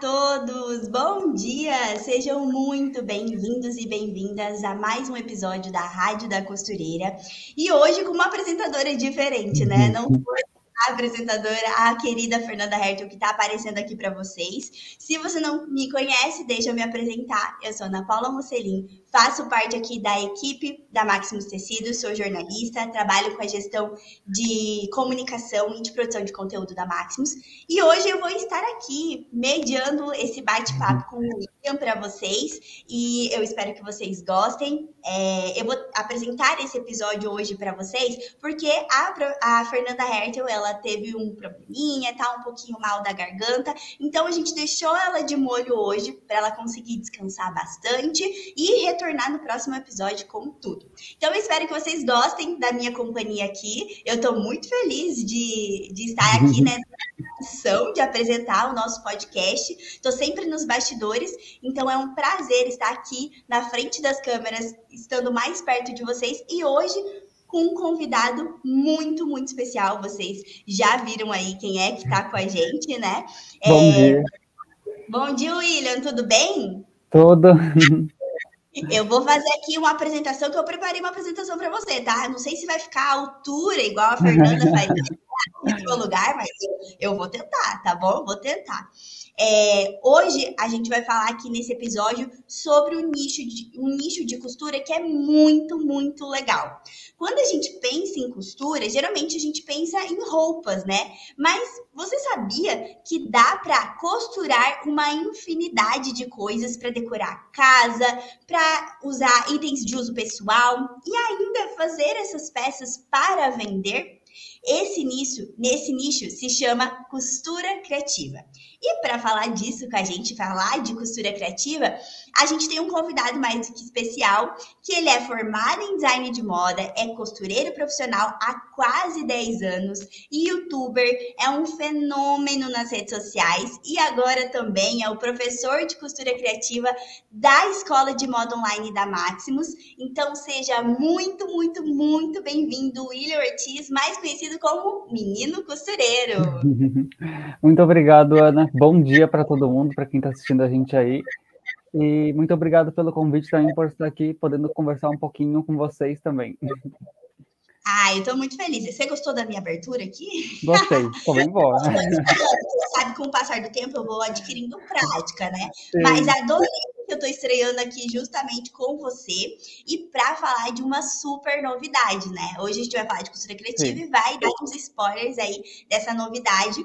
Todos! Bom dia! Sejam muito bem-vindos e bem-vindas a mais um episódio da Rádio da Costureira. E hoje com uma apresentadora diferente, né? Não foi a apresentadora, a querida Fernanda Hertel, que está aparecendo aqui para vocês. Se você não me conhece, deixa eu me apresentar. Eu sou Ana Paula Mocelin, faço parte aqui da equipe da Maximus Tecidos, sou jornalista, trabalho com a gestão de comunicação e de produção de conteúdo da Maximus. E hoje eu vou estar aqui mediando esse bate-papo com o William para vocês e eu espero que vocês gostem. É, eu vou apresentar esse episódio hoje para vocês porque a, a Fernanda Hertel, ela teve um probleminha, tá um pouquinho mal da garganta. Então a gente deixou ela de molho hoje para ela conseguir descansar bastante e retornar no próximo episódio com tudo. Então eu espero que vocês gostem da minha companhia aqui. Eu estou muito feliz de, de estar aqui, né? missão de apresentar o nosso podcast. Estou sempre nos bastidores, então é um prazer estar aqui na frente das câmeras, estando mais perto de vocês. E hoje com um convidado muito, muito especial. Vocês já viram aí quem é que está com a gente, né? Bom é... dia. Bom dia, William, tudo bem? Tudo. Eu vou fazer aqui uma apresentação que eu preparei uma apresentação para você, tá? Não sei se vai ficar à altura, igual a Fernanda faz no seu lugar, mas eu vou tentar, tá bom? Vou tentar. É, hoje a gente vai falar aqui nesse episódio sobre o nicho de, um nicho de costura que é muito, muito legal. Quando a gente pensa em costura, geralmente a gente pensa em roupas, né? Mas você sabia que dá para costurar uma infinidade de coisas para decorar a casa, para usar itens de uso pessoal e ainda fazer essas peças para vender? Esse nicho, nesse nicho se chama costura criativa. E para falar disso com a gente, falar de costura criativa, a gente tem um convidado mais que especial, que ele é formado em design de moda, é costureiro profissional há quase 10 anos, youtuber, é um fenômeno nas redes sociais e agora também é o professor de costura criativa da Escola de Moda Online da Maximus. Então seja muito, muito, muito bem-vindo, William Ortiz, mais conhecido como Menino Costureiro. Muito obrigado, Ana. Bom dia para todo mundo, para quem está assistindo a gente aí. E muito obrigado pelo convite também por estar aqui, podendo conversar um pouquinho com vocês também. Ah, eu estou muito feliz. Você gostou da minha abertura aqui? Gostei, tô bem boa. Você sabe, com o passar do tempo, eu vou adquirindo prática, né? Sim. Mas adorei que eu estou estreando aqui justamente com você e para falar de uma super novidade, né? Hoje a gente vai falar de costura criativa Sim. e vai dar uns spoilers aí dessa novidade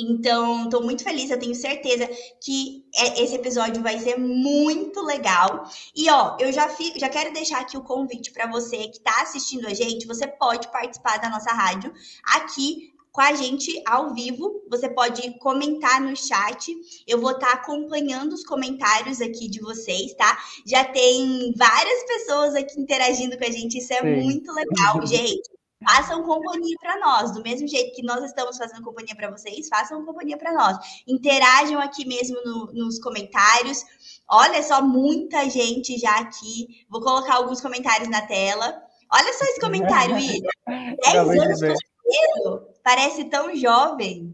então, estou muito feliz, eu tenho certeza que é, esse episódio vai ser muito legal. E ó, eu já, fico, já quero deixar aqui o convite para você que está assistindo a gente. Você pode participar da nossa rádio aqui com a gente ao vivo. Você pode comentar no chat. Eu vou estar tá acompanhando os comentários aqui de vocês, tá? Já tem várias pessoas aqui interagindo com a gente. Isso é Sim. muito legal, gente façam companhia para nós. Do mesmo jeito que nós estamos fazendo companhia para vocês, façam companhia para nós. Interajam aqui mesmo no, nos comentários. Olha só, muita gente já aqui. Vou colocar alguns comentários na tela. Olha só esse comentário, William. 10 anos costureiro, parece tão jovem.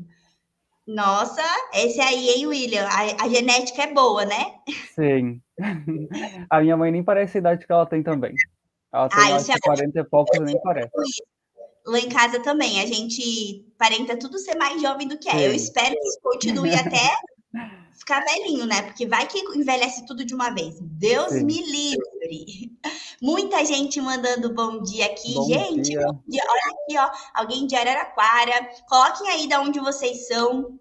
Nossa, esse aí, hein, William? A, a, genética é boa, né? Sim. A minha mãe nem parece a idade que ela tem também. Ela tem ah, mais de é 40 e poucos, nem parece lá em casa também. A gente parenta tudo ser mais jovem do que é. Eu espero que isso continue até ficar velhinho, né? Porque vai que envelhece tudo de uma vez. Deus Sim. me livre. Muita gente mandando bom dia aqui. Bom gente, dia. bom dia. Olha aqui, ó. Alguém de Araraquara. Coloquem aí de onde vocês são.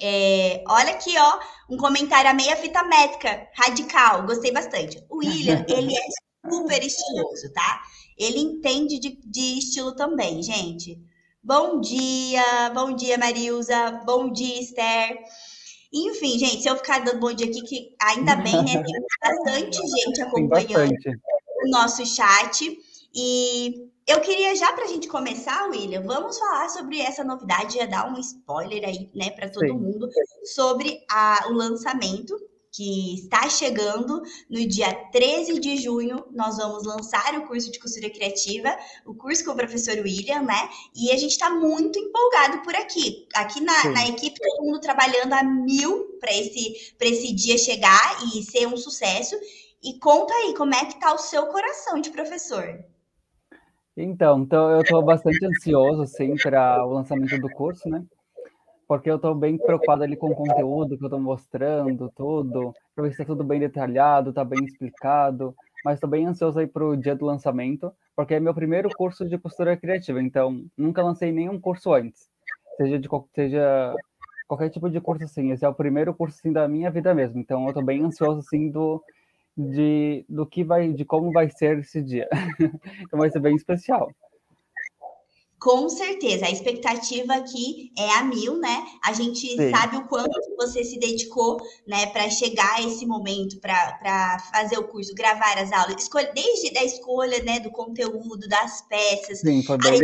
É, olha aqui, ó, um comentário a meia fita métrica, radical, gostei bastante. O William, ele é super estiloso, tá? Ele entende de, de estilo também, gente. Bom dia, bom dia, Marilza, bom dia, Esther. Enfim, gente, se eu ficar dando bom dia aqui, que ainda bem, né? Tem bastante gente acompanhando o nosso chat. E eu queria já para a gente começar, William, vamos falar sobre essa novidade, já dar um spoiler aí, né, para todo Sim. mundo sobre a, o lançamento que está chegando no dia 13 de junho. Nós vamos lançar o curso de costura criativa, o curso com o professor William, né? E a gente está muito empolgado por aqui. Aqui na, na, equipe, todo mundo trabalhando a mil para esse, esse dia chegar e ser um sucesso. E conta aí, como é que tá o seu coração de professor? Então, então eu estou bastante ansioso, sim, para o lançamento do curso, né? Porque eu estou bem preocupado ali com o conteúdo que eu estou mostrando, tudo, para ver se está tudo bem detalhado, está bem explicado. Mas estou bem ansioso aí para o dia do lançamento, porque é meu primeiro curso de costura criativa, então nunca lancei nenhum curso antes. Seja de seja qualquer tipo de curso assim, esse é o primeiro curso assim da minha vida mesmo. Então eu estou bem ansioso assim do de, do que vai, de como vai ser esse dia. então vai ser bem especial. Com certeza, a expectativa aqui é a mil, né? A gente Sim. sabe o quanto você se dedicou, né, para chegar a esse momento, para fazer o curso, gravar as aulas, escolha, desde a escolha, né, do conteúdo, das peças, Sim, foi bem...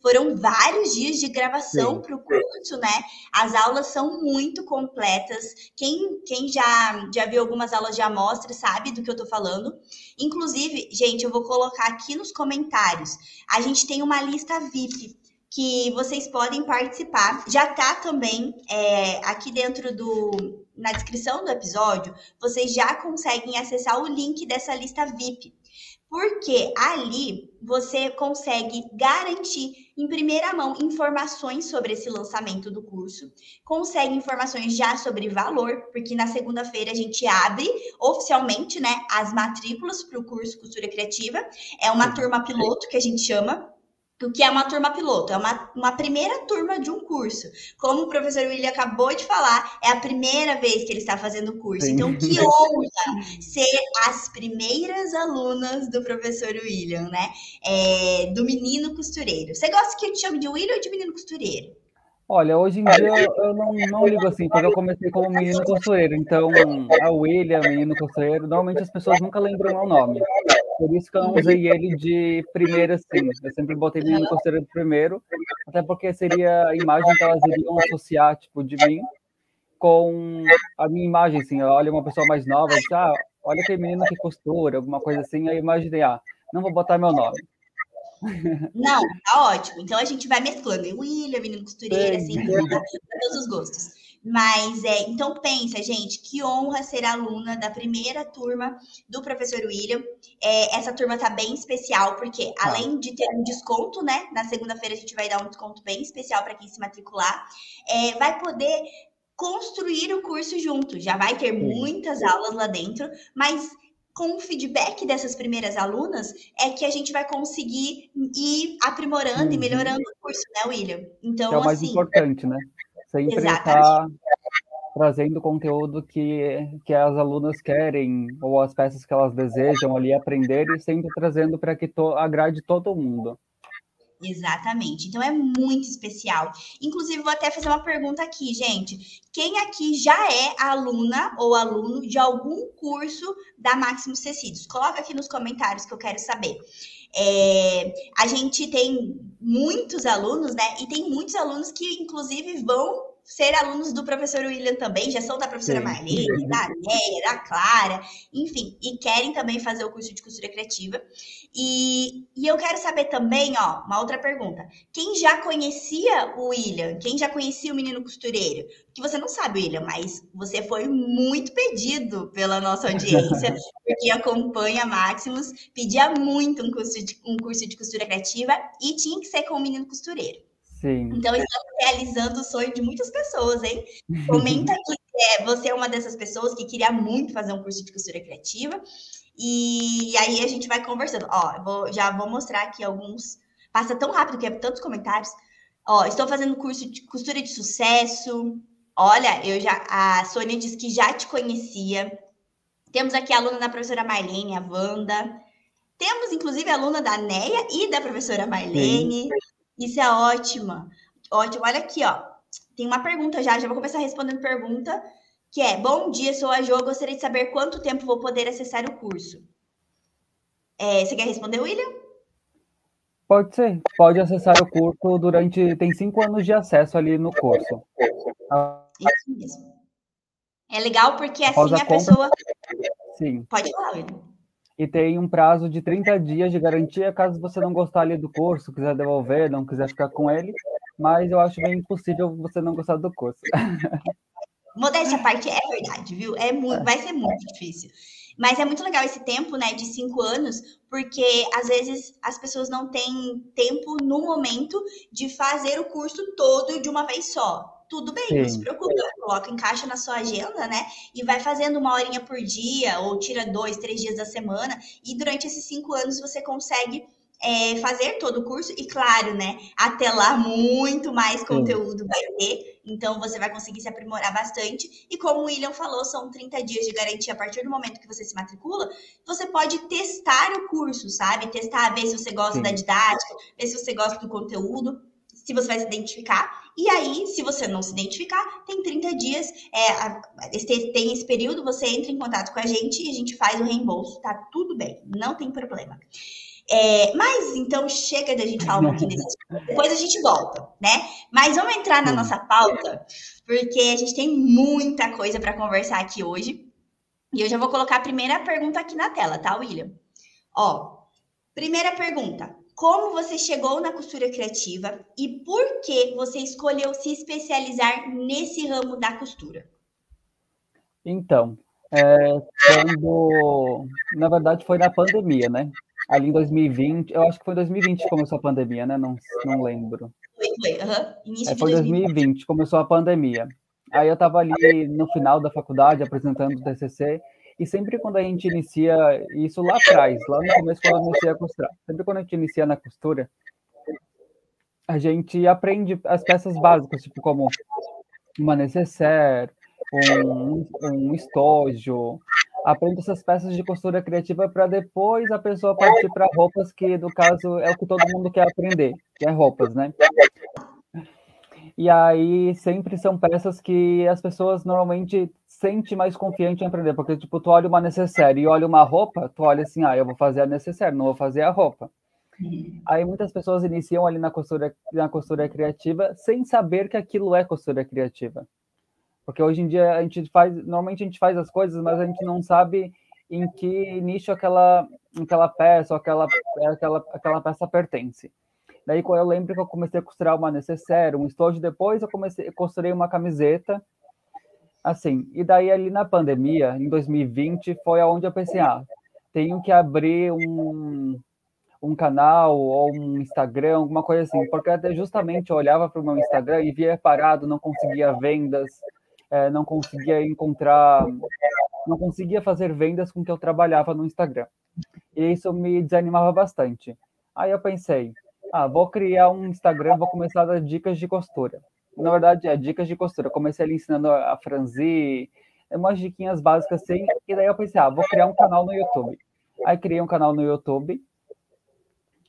foram vários dias de gravação para o curso, né? As aulas são muito completas. Quem, quem já, já viu algumas aulas de amostra sabe do que eu tô falando. Inclusive, gente, eu vou colocar aqui nos comentários. A gente tem uma lista VIP que vocês podem participar. Já tá também é, aqui dentro do na descrição do episódio, vocês já conseguem acessar o link dessa lista VIP. Porque ali você consegue garantir em primeira mão informações sobre esse lançamento do curso, consegue informações já sobre valor, porque na segunda-feira a gente abre oficialmente, né, as matrículas para o curso Costura Criativa. É uma turma piloto que a gente chama, o que é uma turma piloto? É uma, uma primeira turma de um curso. Como o professor William acabou de falar, é a primeira vez que ele está fazendo o curso. Sim. Então, que honra ser as primeiras alunas do professor William, né? É, do menino costureiro. Você gosta que eu te chame de William ou de menino costureiro? Olha, hoje em dia eu não, não ligo assim, porque eu comecei como menino costureiro. Então, a William, menino costureiro, normalmente as pessoas nunca lembram meu nome. Por isso que eu não usei ele de primeiro assim. Eu sempre botei menino costureiro de primeiro, até porque seria a imagem que elas iriam associar, tipo, de mim com a minha imagem, assim. Olha uma pessoa mais nova, diz, ah, olha aquele menino que costura, alguma coisa assim. Aí imaginei, ah, não vou botar meu nome. Não, tá ótimo. Então a gente vai mesclando. William, menino costureiro, assim, para todos os gostos. Mas é, então pensa, gente, que honra ser aluna da primeira turma do professor William. É, essa turma tá bem especial, porque tá. além de ter um desconto, né? Na segunda-feira a gente vai dar um desconto bem especial para quem se matricular. É, vai poder construir o curso junto. Já vai ter muitas aulas lá dentro, mas com o feedback dessas primeiras alunas é que a gente vai conseguir ir aprimorando uhum. e melhorando o curso, né, William? Então, que é o mais assim, importante, né? Sempre estar trazendo conteúdo que, que as alunas querem ou as peças que elas desejam ali aprender e sempre trazendo para que to, agrade todo mundo. Exatamente. Então é muito especial. Inclusive, vou até fazer uma pergunta aqui, gente. Quem aqui já é aluna ou aluno de algum curso da Máximos Tecidos? Coloca aqui nos comentários que eu quero saber. É, a gente tem muitos alunos, né? E tem muitos alunos que, inclusive, vão ser alunos do professor William também, já são da professora. Marlene, da Néia, da Clara, enfim, e querem também fazer o curso de costura criativa. E, e eu quero saber também, ó, uma outra pergunta. Quem já conhecia o William? Quem já conhecia o menino costureiro? Que você não sabe, William, mas você foi muito pedido pela nossa audiência, porque acompanha Maximus, pedia muito um curso, de, um curso de costura criativa e tinha que ser com o menino costureiro. Sim. Então, estamos realizando o sonho de muitas pessoas, hein? Comenta aqui é, você é uma dessas pessoas que queria muito fazer um curso de costura criativa. E aí a gente vai conversando. Ó, vou, já vou mostrar aqui alguns. Passa tão rápido que é tantos comentários. Ó, estou fazendo curso de costura de sucesso. Olha, eu já. A Sônia disse que já te conhecia. Temos aqui a aluna da professora Marlene, a Wanda. Temos, inclusive, a aluna da Neia e da professora Marlene. Sim. Isso é ótimo. Ótimo. Olha aqui, ó. tem uma pergunta já, já vou começar respondendo pergunta, que é: Bom dia, sou a Jo, gostaria de saber quanto tempo vou poder acessar o curso. É, você quer responder, William? Pode ser. Pode acessar o curso durante. Tem cinco anos de acesso ali no curso. Isso mesmo. É legal porque assim a, a pessoa. Sim. Pode falar, William. E tem um prazo de 30 dias de garantia caso você não gostar ali do curso, quiser devolver, não quiser ficar com ele. Mas eu acho bem impossível você não gostar do curso. Modéstia à parte, é verdade, viu? É muito, vai ser muito difícil. Mas é muito legal esse tempo, né, de cinco anos, porque às vezes as pessoas não têm tempo no momento de fazer o curso todo de uma vez só. Tudo bem, Sim. não se preocupe, coloca, encaixa na sua agenda, né? E vai fazendo uma horinha por dia, ou tira dois, três dias da semana, e durante esses cinco anos você consegue é, fazer todo o curso e, claro, né, até lá muito mais conteúdo vai ter, então você vai conseguir se aprimorar bastante. E como o William falou, são 30 dias de garantia a partir do momento que você se matricula, você pode testar o curso, sabe? Testar, ver se você gosta Sim. da didática, ver se você gosta do conteúdo, se você vai se identificar. E aí, se você não se identificar, tem 30 dias, é, tem esse período, você entra em contato com a gente e a gente faz o reembolso, tá tudo bem, não tem problema. É, mas então chega da gente falar um pouquinho desse Depois a gente volta, né? Mas vamos entrar na nossa pauta, porque a gente tem muita coisa para conversar aqui hoje. E eu já vou colocar a primeira pergunta aqui na tela, tá, William? Ó, primeira pergunta. Como você chegou na costura criativa e por que você escolheu se especializar nesse ramo da costura? Então, é, quando, na verdade, foi na pandemia, né? ali em 2020, eu acho que foi 2020 que começou a pandemia, né? Não, não lembro. Foi, foi, uhum. Início é, foi 2020, 2020, começou a pandemia. Aí eu estava ali no final da faculdade apresentando o TCC, e sempre quando a gente inicia, isso lá atrás, lá no começo quando eu iniciei a costurar, sempre quando a gente inicia na costura, a gente aprende as peças básicas, tipo como uma necessaire, um, um estojo, aprende essas peças de costura criativa para depois a pessoa partir para roupas que, no caso, é o que todo mundo quer aprender, que é roupas, né? E aí sempre são peças que as pessoas normalmente sentem mais confiante em aprender, porque tipo, tu olha uma necessaire e olha uma roupa, tu olha assim, ah, eu vou fazer a necessaire, não vou fazer a roupa. Aí muitas pessoas iniciam ali na costura, na costura criativa sem saber que aquilo é costura criativa. Porque hoje em dia a gente faz, normalmente a gente faz as coisas, mas a gente não sabe em que nicho aquela, aquela peça ou aquela, aquela, aquela peça pertence. Daí eu lembro que eu comecei a costurar uma necessaire, um estojo, depois eu comecei, eu costurei uma camiseta, assim, e daí ali na pandemia, em 2020, foi aonde eu pensei, ah, tenho que abrir um, um canal ou um Instagram, alguma coisa assim, porque até justamente eu olhava para o meu Instagram e via parado, não conseguia vendas, é, não conseguia encontrar, não conseguia fazer vendas com que eu trabalhava no Instagram. E isso me desanimava bastante. Aí eu pensei, ah, vou criar um Instagram, vou começar a dar dicas de costura. Na verdade, é dicas de costura. comecei ali ensinando a franzir, umas diquinhas básicas assim, e daí eu pensei, ah, vou criar um canal no YouTube. Aí criei um canal no YouTube,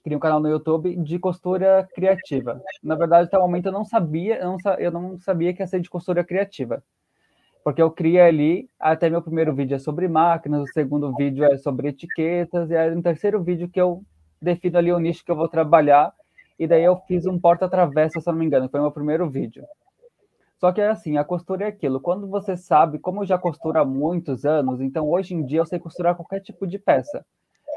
criei um canal no YouTube de costura criativa. Na verdade, até o momento eu não sabia, eu não, eu não sabia que ia ser de costura criativa porque eu criei ali, até meu primeiro vídeo é sobre máquinas, o segundo vídeo é sobre etiquetas, e aí no terceiro vídeo que eu defino ali o nicho que eu vou trabalhar, e daí eu fiz um porta-travessa, se eu não me engano, foi o meu primeiro vídeo. Só que é assim, a costura é aquilo, quando você sabe, como eu já costuro há muitos anos, então hoje em dia eu sei costurar qualquer tipo de peça,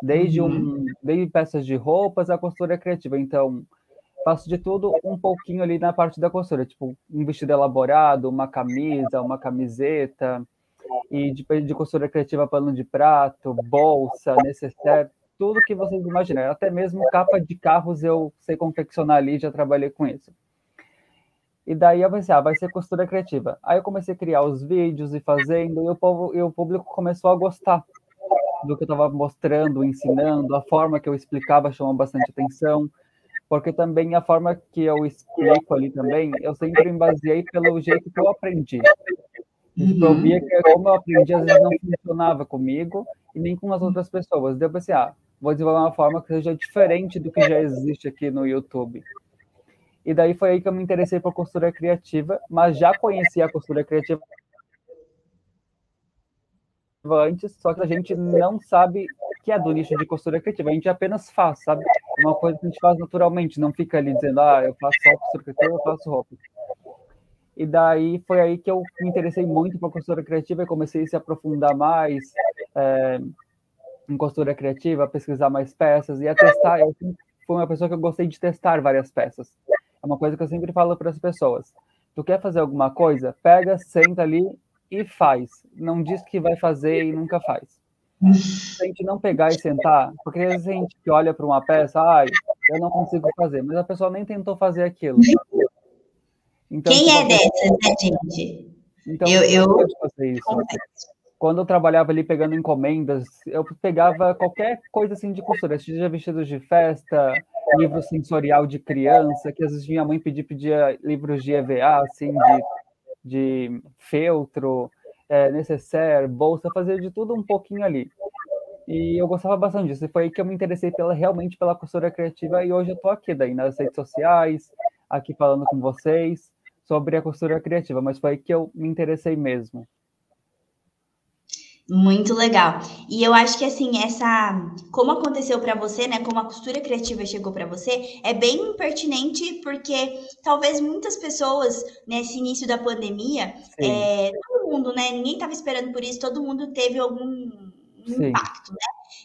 desde, um, uhum. desde peças de roupas a costura criativa, então faço de tudo um pouquinho ali na parte da costura, tipo um vestido elaborado, uma camisa, uma camiseta, e de, de costura criativa pano de prato, bolsa, necessaire, tudo que vocês imaginarem. Até mesmo capa de carros eu sei confeccionar ali, já trabalhei com isso. E daí eu pensei, ah, vai ser costura criativa. Aí eu comecei a criar os vídeos e fazendo, e o, povo, e o público começou a gostar do que eu estava mostrando, ensinando, a forma que eu explicava chamou bastante atenção porque também a forma que eu explico ali também, eu sempre me baseei pelo jeito que eu aprendi. Uhum. Eu via que como eu aprendi, às vezes não funcionava comigo e nem com as outras pessoas. Daí eu pensei, ah, vou desenvolver uma forma que seja diferente do que já existe aqui no YouTube. E daí foi aí que eu me interessei por costura criativa, mas já conhecia a costura criativa antes, só que a gente não sabe que é do nicho de costura criativa, a gente apenas faz, sabe? Uma coisa que a gente faz naturalmente, não fica ali dizendo, ah, eu faço só costura criativa, eu faço roupa. E daí foi aí que eu me interessei muito por costura criativa e comecei a se aprofundar mais é, em costura criativa, pesquisar mais peças e a testar. Eu fui uma pessoa que eu gostei de testar várias peças. É uma coisa que eu sempre falo para as pessoas. Tu quer fazer alguma coisa? Pega, senta ali e faz. Não diz que vai fazer e nunca faz. Se a gente não pegar e sentar, porque às vezes a gente olha para uma peça, ai, eu não consigo fazer, mas a pessoa nem tentou fazer aquilo. Então, Quem é dessas, né, gente? Então, eu, eu... fazer isso. Quando eu trabalhava ali pegando encomendas, eu pegava qualquer coisa assim de costura, seja vestidos de festa, livro sensorial de criança, que às vezes minha mãe pedia, pedia livros de EVA, assim, de de feltro, é, necessaire, bolsa, fazia de tudo um pouquinho ali. E eu gostava bastante disso. E foi aí que eu me interessei pela, realmente pela costura criativa e hoje eu estou aqui daí nas redes sociais, aqui falando com vocês sobre a costura criativa, mas foi aí que eu me interessei mesmo. Muito legal. E eu acho que assim, essa como aconteceu para você, né, como a costura criativa chegou para você, é bem pertinente porque talvez muitas pessoas nesse início da pandemia, é, todo mundo, né, ninguém estava esperando por isso, todo mundo teve algum impacto, né?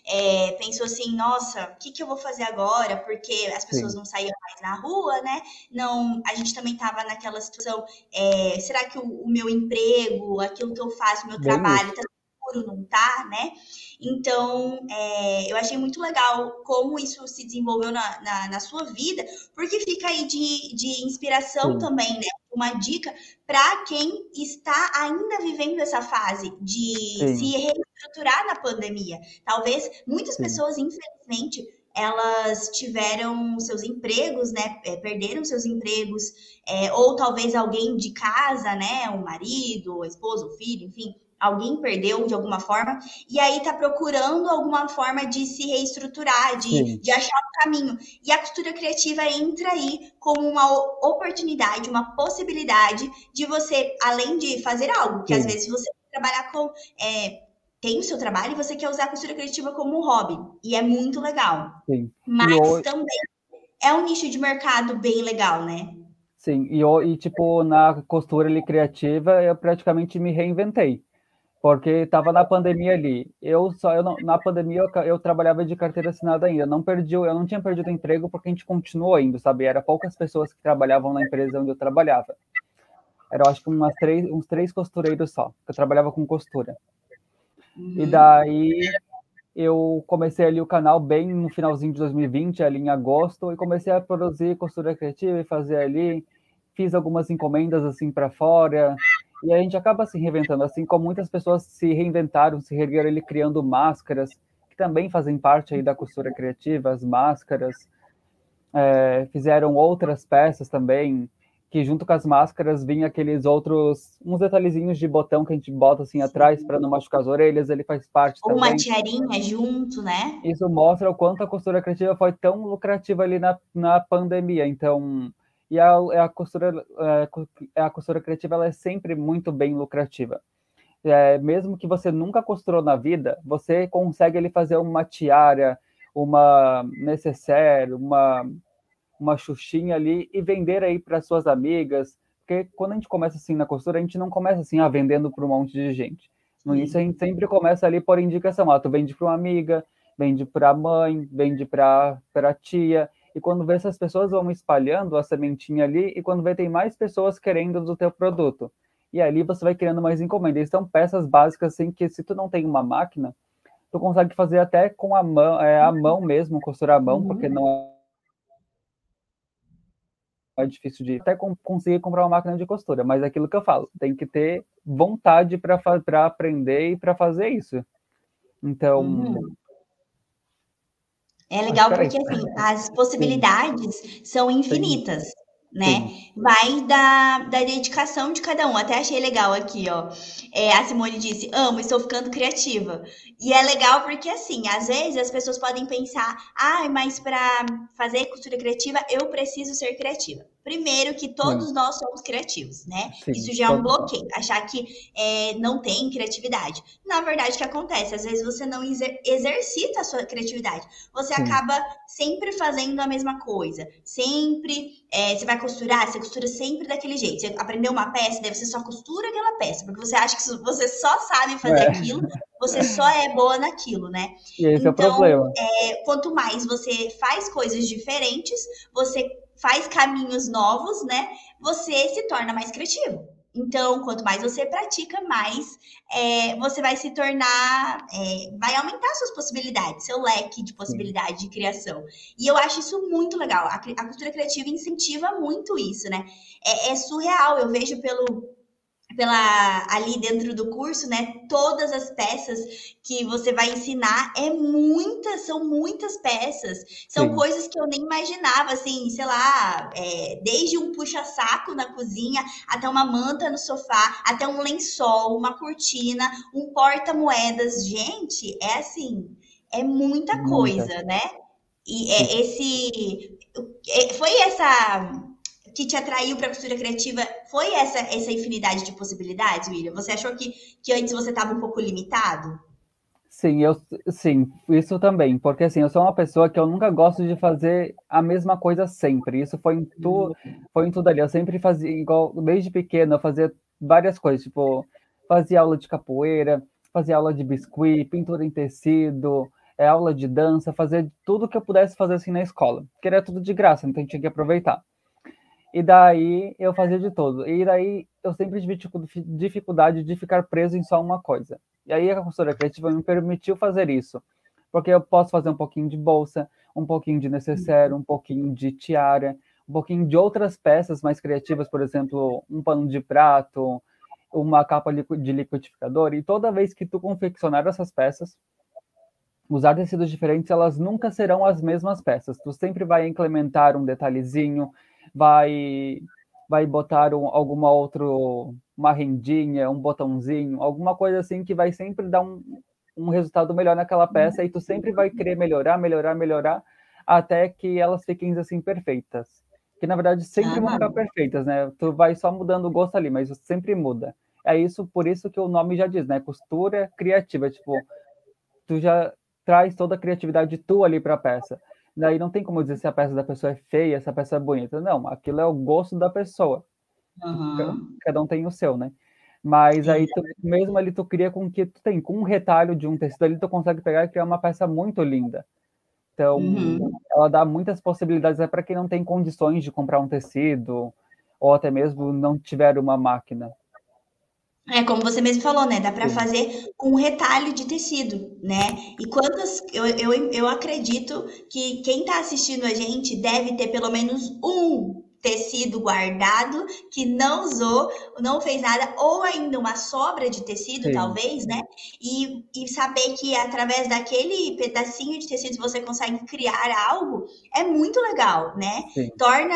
É, pensou assim, nossa, o que, que eu vou fazer agora? Porque as pessoas Sim. não saíam mais na rua, né? Não, a gente também estava naquela situação, é, será que o, o, meu emprego, aquilo que eu faço, o meu Bem trabalho, está seguro, não tá, né? Então, é, eu achei muito legal como isso se desenvolveu na, na, na sua vida, porque fica aí de, de inspiração Sim. também, né? Uma dica para quem está ainda vivendo essa fase de Sim. se reestruturar na pandemia. Talvez muitas Sim. pessoas, infelizmente, elas tiveram seus empregos, né? É, perderam seus empregos, é, ou talvez alguém de casa, né? O marido, a esposa, o filho, enfim, alguém perdeu de alguma forma, e aí tá procurando alguma forma de se reestruturar, de, de achar o caminho. E a costura criativa entra aí como uma oportunidade, uma possibilidade de você, além de fazer algo, que Sim. às vezes você trabalhar com. É, tem o seu trabalho e você quer usar a costura criativa como um hobby. E é muito legal. Sim. Mas hoje... também é um nicho de mercado bem legal, né? Sim, e, e tipo, na costura ali, criativa, eu praticamente me reinventei porque estava na pandemia ali. Eu só eu não, na pandemia eu, eu, trabalhava de carteira assinada ainda. Não perdi, eu não tinha perdido emprego porque a gente continuou indo, sabe? Era poucas pessoas que trabalhavam na empresa onde eu trabalhava. Era, acho que umas três, uns três costureiros só. Eu trabalhava com costura. Uhum. E daí eu comecei ali o canal bem no finalzinho de 2020, ali em agosto, e comecei a produzir costura criativa e fazer ali. Fiz algumas encomendas assim para fora e a gente acaba se reinventando, assim como muitas pessoas se reinventaram, se reergueram ele criando máscaras, que também fazem parte aí da costura criativa, as máscaras. É, fizeram outras peças também, que junto com as máscaras vinha aqueles outros, uns detalhezinhos de botão que a gente bota assim atrás para não machucar as orelhas, ele faz parte Ou também. uma tiarinha junto, né? Isso mostra o quanto a costura criativa foi tão lucrativa ali na, na pandemia. Então, e a, é a costura é, é, a costura criativa ela é sempre muito bem lucrativa. É, mesmo que você nunca costurou na vida, você consegue ele fazer uma tiara, uma necessaire, uma uma xuxinha ali e vender aí para suas amigas, porque quando a gente começa assim na costura, a gente não começa assim ah, vendendo para um monte de gente. No início a gente sempre começa ali por indicação, ah, tu vende para uma amiga, vende para a mãe, vende para a tia, e quando vê essas pessoas vão espalhando a sementinha ali, e quando vê tem mais pessoas querendo do teu produto. E ali você vai criando mais encomendas. São peças básicas assim que se tu não tem uma máquina, tu consegue fazer até com a mão, é, a mão mesmo, costurar a mão, uhum. porque não é difícil de até conseguir comprar uma máquina de costura, mas é aquilo que eu falo, tem que ter vontade para aprender e para fazer isso. Então, uhum. É legal porque assim, as possibilidades Sim. são infinitas, Sim. né? Sim. Vai da, da dedicação de cada um. Até achei legal aqui, ó. É, a Simone disse: amo, estou ficando criativa. E é legal porque, assim, às vezes as pessoas podem pensar, ah, mas para fazer costura criativa eu preciso ser criativa. Primeiro que todos nós somos criativos, né? Sim, Isso já é um bloqueio, achar que é, não tem criatividade. Na verdade, o que acontece? Às vezes você não exer exercita a sua criatividade. Você Sim. acaba sempre fazendo a mesma coisa. Sempre, é, você vai costurar, você costura sempre daquele jeito. Você aprendeu uma peça, daí você só costura aquela peça, porque você acha que você só sabe fazer é. aquilo, você só é boa naquilo, né? E esse então, é o então, problema. É, quanto mais você faz coisas diferentes, você faz caminhos novos, né? Você se torna mais criativo. Então, quanto mais você pratica, mais é, você vai se tornar, é, vai aumentar suas possibilidades, seu leque de possibilidade de criação. E eu acho isso muito legal. A, a cultura criativa incentiva muito isso, né? É, é surreal. Eu vejo pelo pela ali dentro do curso, né? Todas as peças que você vai ensinar é muitas, são muitas peças, são Sim. coisas que eu nem imaginava, assim, sei lá, é, desde um puxa-saco na cozinha até uma manta no sofá, até um lençol, uma cortina, um porta-moedas, gente, é assim, é muita, muita. coisa, né? E é esse, é, foi essa que te atraiu para a costura criativa foi essa, essa infinidade de possibilidades, William? Você achou que, que antes você estava um pouco limitado? Sim, eu sim, isso também, porque assim, eu sou uma pessoa que eu nunca gosto de fazer a mesma coisa sempre. Isso foi em tudo, foi em tudo ali. Eu sempre fazia igual desde pequeno, eu fazia várias coisas, tipo, fazia aula de capoeira, fazia aula de biscuit, pintura em tecido, é, aula de dança, fazer tudo que eu pudesse fazer assim na escola, que era tudo de graça, então tinha que aproveitar. E daí eu fazia de tudo. E daí eu sempre tive dificuldade de ficar preso em só uma coisa. E aí a consultoria criativa me permitiu fazer isso. Porque eu posso fazer um pouquinho de bolsa, um pouquinho de necessário, um pouquinho de tiara, um pouquinho de outras peças mais criativas, por exemplo, um pano de prato, uma capa de liquidificador. E toda vez que tu confeccionar essas peças, usar tecidos diferentes, elas nunca serão as mesmas peças. Tu sempre vai implementar um detalhezinho, vai vai botar um, alguma outra uma rendinha, um botãozinho, alguma coisa assim que vai sempre dar um, um resultado melhor naquela peça e tu sempre vai querer melhorar, melhorar, melhorar até que elas fiquem assim perfeitas. Que na verdade sempre vão ficar perfeitas, né? Tu vai só mudando o gosto ali, mas sempre muda. É isso, por isso que o nome já diz, né? Costura criativa, tipo, tu já traz toda a criatividade tua ali para a peça. Daí não tem como dizer se a peça da pessoa é feia, se a peça é bonita. Não, aquilo é o gosto da pessoa. Uhum. Cada um tem o seu, né? Mas aí, tu, mesmo ali, tu cria com que tu tem, com um retalho de um tecido ali, tu consegue pegar e criar uma peça muito linda. Então, uhum. ela dá muitas possibilidades é para quem não tem condições de comprar um tecido, ou até mesmo não tiver uma máquina. É, como você mesmo falou, né? Dá para fazer com um retalho de tecido, né? E quantas. Eu, eu, eu acredito que quem está assistindo a gente deve ter pelo menos um tecido guardado que não usou, não fez nada, ou ainda uma sobra de tecido, Sim. talvez, né? E, e saber que através daquele pedacinho de tecido você consegue criar algo é muito legal, né? Sim. Torna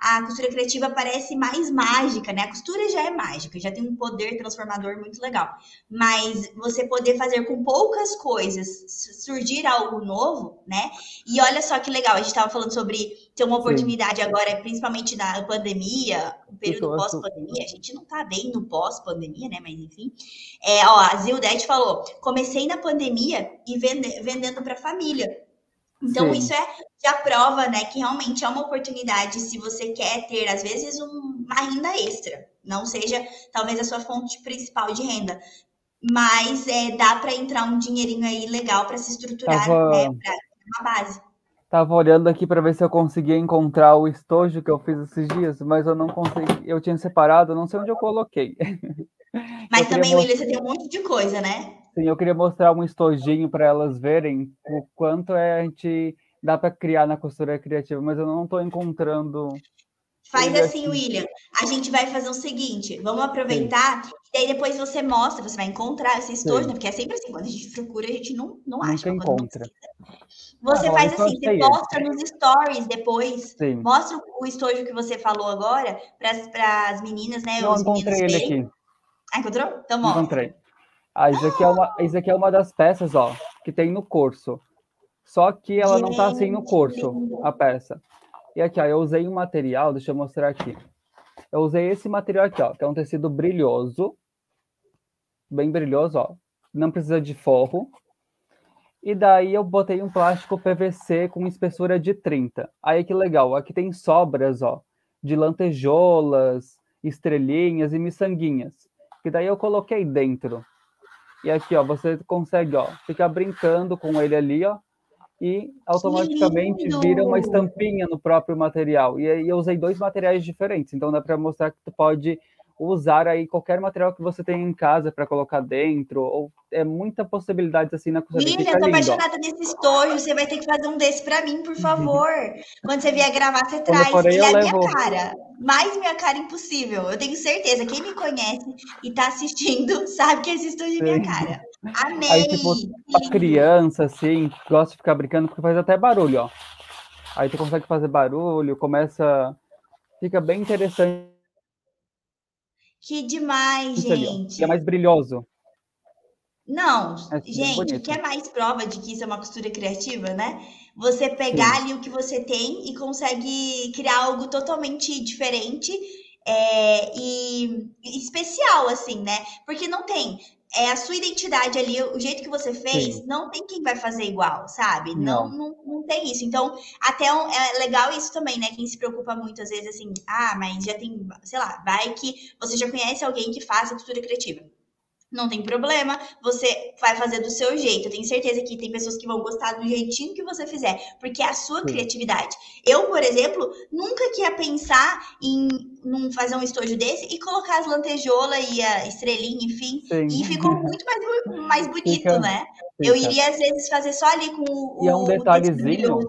a costura criativa parece mais mágica, né? A costura já é mágica, já tem um poder transformador muito legal. Mas você poder fazer com poucas coisas surgir algo novo, né? E olha só que legal, a gente estava falando sobre ter uma oportunidade Sim. agora, principalmente na pandemia, o período pós-pandemia, a gente não tá bem no pós-pandemia, né? Mas enfim. É, ó, a Zildete falou: comecei na pandemia e vende, vendendo para família. Então, Sim. isso é já prova, né, que realmente é uma oportunidade se você quer ter, às vezes, um, uma renda extra. Não seja, talvez, a sua fonte principal de renda. Mas é, dá para entrar um dinheirinho aí legal para se estruturar, Tava... né, para uma base. Tava olhando aqui para ver se eu conseguia encontrar o estojo que eu fiz esses dias, mas eu não consegui. Eu tinha separado, não sei onde eu coloquei. Mas também, William, você tem um monte de coisa, né? Sim, eu queria mostrar um estojinho para elas verem o quanto é, a gente dá para criar na costura criativa, mas eu não estou encontrando. Faz assim, William. A gente vai fazer o seguinte: vamos aproveitar Sim. E aí depois você mostra, você vai encontrar esse estojo, né? porque é sempre assim, quando a gente procura, a gente não, não acha. Nunca encontra. Você ah, faz assim, você posta nos stories depois. Sim. Mostra o estojo que você falou agora para as meninas, né? Não, encontrei ele aqui. Ah, encontrou? Então mostra. Encontrei. Ah, isso aqui, é uma, isso aqui é uma das peças, ó, que tem no curso. Só que ela não tá assim no curso, a peça. E aqui, ó, eu usei um material, deixa eu mostrar aqui. Eu usei esse material aqui, ó, que é um tecido brilhoso, bem brilhoso, ó. Não precisa de forro. E daí eu botei um plástico PVC com espessura de 30. Aí que legal, aqui tem sobras, ó, de lantejoulas, estrelinhas e miçanguinhas. Que daí eu coloquei dentro. E aqui, ó, você consegue, ó, ficar brincando com ele ali, ó, e automaticamente vira uma estampinha no próprio material. E aí eu usei dois materiais diferentes, então dá para mostrar que tu pode usar aí qualquer material que você tem em casa para colocar dentro, ou é muita possibilidade assim na cozinha. Eu tô apaixonada nesse estojo, você vai ter que fazer um desse para mim, por favor. Quando você vier gravar, você traz. Ele é a levo... minha cara, mais minha cara impossível. Eu tenho certeza, quem me conhece e tá assistindo sabe que esse estojo é minha cara. Amei! Aí, tipo, a criança, assim, gosta de ficar brincando, porque faz até barulho, ó. Aí tu consegue fazer barulho, começa... Fica bem interessante que demais, Isso gente. Ali, é mais brilhoso. Não, é gente, que é mais prova de que isso é uma costura criativa, né? Você pegar Sim. ali o que você tem e consegue criar algo totalmente diferente é, e especial, assim, né? Porque não tem é a sua identidade ali, o jeito que você fez, Sim. não tem quem vai fazer igual, sabe? Não, não, não, não tem isso. Então, até um, é legal isso também, né? Quem se preocupa muito, às vezes, assim, ah, mas já tem, sei lá, vai que você já conhece alguém que faz a costura criativa não tem problema, você vai fazer do seu jeito. Eu tenho certeza que tem pessoas que vão gostar do jeitinho que você fizer, porque é a sua Sim. criatividade. Eu, por exemplo, nunca que ia pensar em num, fazer um estojo desse e colocar as lantejoulas e a estrelinha, enfim, Sim. e ficou muito mais, mais bonito, Fica. né? Fica. Eu iria, às vezes, fazer só ali com o. E é um detalhezinho.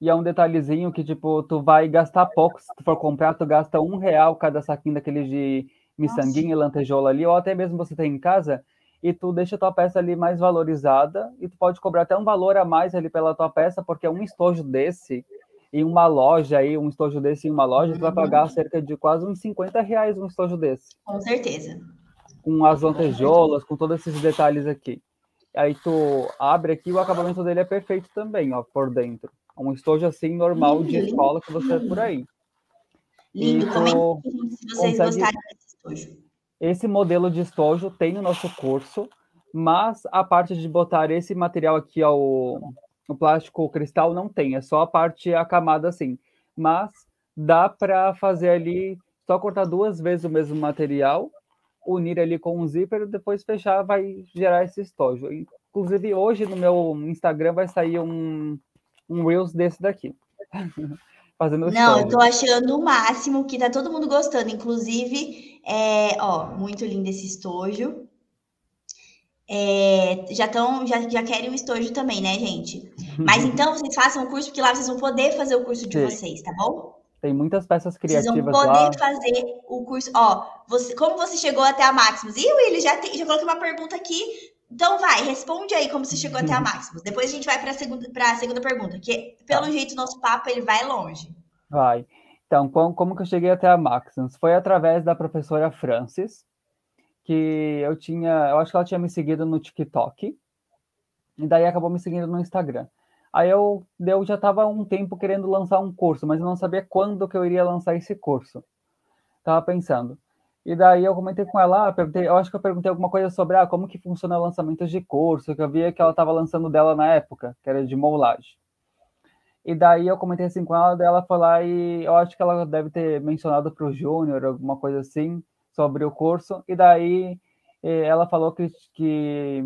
E é um detalhezinho que, tipo, tu vai gastar pouco. Se tu for comprar, tu gasta um real cada saquinho daquele de miçanguinha e lantejola ali, ou até mesmo você tem em casa, e tu deixa a tua peça ali mais valorizada, e tu pode cobrar até um valor a mais ali pela tua peça, porque um estojo desse, em uma loja aí, um estojo desse em uma loja, uhum. tu vai uhum. pagar cerca de quase uns 50 reais um estojo desse. Com certeza. Com as lantejoulas, com todos esses detalhes aqui. Aí tu abre aqui, o acabamento dele é perfeito também, ó, por dentro. Um estojo assim normal de escola que você é por aí. Lindo, comentem se vocês consegue... gostaram estojo. Esse modelo de estojo tem no nosso curso, mas a parte de botar esse material aqui ao o plástico cristal não tem, é só a parte a camada assim. Mas dá para fazer ali só cortar duas vezes o mesmo material, unir ali com um zíper e depois fechar vai gerar esse estojo. Inclusive hoje no meu Instagram vai sair um um reels desse daqui. Fazendo Não, eu tô achando o máximo que tá todo mundo gostando, inclusive é, ó, muito lindo esse estojo. É, já estão, já, já querem o estojo também, né, gente? Mas então vocês façam o curso, porque lá vocês vão poder fazer o curso de Sim. vocês, tá bom? Tem muitas peças criativas Vocês vão poder lá. fazer o curso. Ó, você, como você chegou até a Maximus? Ih, Willi, já, tem, já coloquei uma pergunta aqui. Então vai, responde aí como você chegou até a Maximus. Depois a gente vai para a segunda, segunda pergunta, que pelo tá. jeito nosso papo ele vai longe. Vai. Então, como que eu cheguei até a Maximus? Foi através da professora Francis, que eu tinha, eu acho que ela tinha me seguido no TikTok, e daí acabou me seguindo no Instagram. Aí eu, eu já estava um tempo querendo lançar um curso, mas eu não sabia quando que eu iria lançar esse curso. Tava pensando. E daí eu comentei com ela, ah, eu acho que eu perguntei alguma coisa sobre ah, como que funciona o lançamento de curso, que eu via que ela estava lançando dela na época, que era de moulage. E daí eu comentei assim com ela, ela foi lá e eu acho que ela deve ter mencionado para o Júnior, alguma coisa assim, sobre o curso. E daí eh, ela falou que, que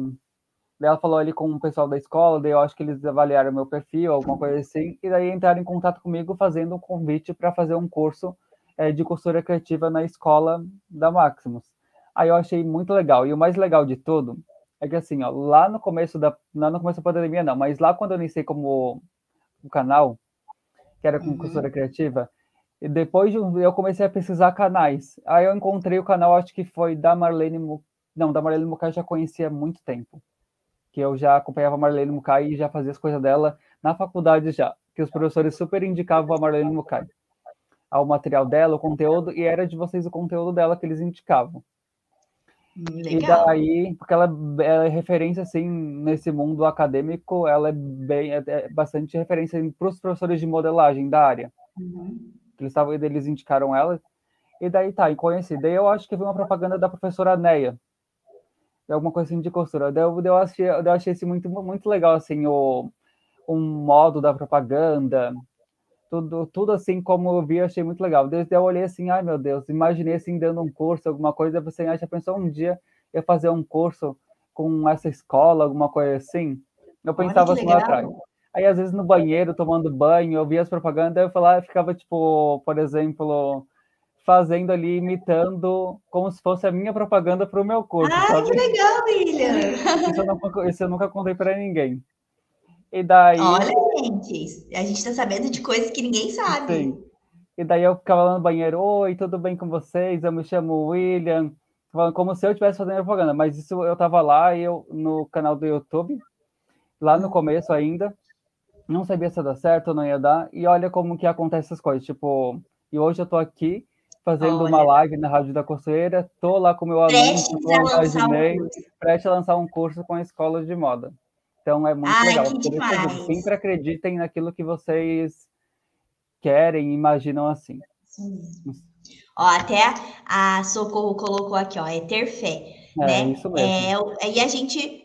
ela falou ali com o pessoal da escola, daí eu acho que eles avaliaram meu perfil, alguma coisa assim, e daí entraram em contato comigo fazendo um convite para fazer um curso é, de costura criativa na escola da Maximus. Aí eu achei muito legal. E o mais legal de tudo é que assim, ó, lá no começo da. Não no começo da pandemia, não, mas lá quando eu iniciei como o canal, que era com uhum. criativa. E depois de um, eu comecei a pesquisar canais. Aí eu encontrei o canal, acho que foi da Marlene Não, da Marlene Mukai já conhecia há muito tempo. Que eu já acompanhava a Marlene Mukai e já fazia as coisas dela na faculdade já. Que os professores super indicavam a Marlene Mukai. Ao material dela, o conteúdo, e era de vocês o conteúdo dela que eles indicavam. Legal. E daí, porque ela, ela, é referência, assim, nesse mundo acadêmico, ela é bem, é, é bastante referência para os professores de modelagem da área, Uhum. Eles, tavam, eles indicaram ela. E daí tá, e conheci. Daí eu acho que vi uma propaganda da professora Neia. Alguma coisa assim de costura. Daí eu, daí eu, achei, eu achei assim, muito, muito legal, assim, o, um modo da propaganda. Tudo, tudo assim como eu vi, eu achei muito legal. Desde eu olhei assim, ai meu Deus, imaginei assim, dando um curso, alguma coisa. Você já pensou um dia eu fazer um curso com essa escola, alguma coisa assim? Eu pensava assim lá atrás. Aí, às vezes, no banheiro, tomando banho, eu via as propagandas, eu falava, ficava, tipo, por exemplo, fazendo ali, imitando, como se fosse a minha propaganda para o meu curso. Ah, sabe? que legal, William! Isso eu, isso eu nunca contei para ninguém. E daí. Olha, gente, a gente está sabendo de coisas que ninguém sabe. Sim. E daí eu ficava lá no banheiro, oi, tudo bem com vocês? Eu me chamo William, como se eu estivesse fazendo propaganda, mas isso eu estava lá eu no canal do YouTube, lá no começo ainda, não sabia se ia dar certo ou não ia dar, e olha como que acontece essas coisas, tipo, e hoje eu tô aqui fazendo olha. uma live na Rádio da Coceira, tô lá com meu aluno, imaginei, prestes a lançar um curso com a escola de moda. Então é muito Ai, legal. Que sempre acreditem naquilo que vocês querem, imaginam assim. Sim. Ó, até a Socorro colocou aqui, ó, é ter fé, é, né? Isso mesmo. É, e a gente,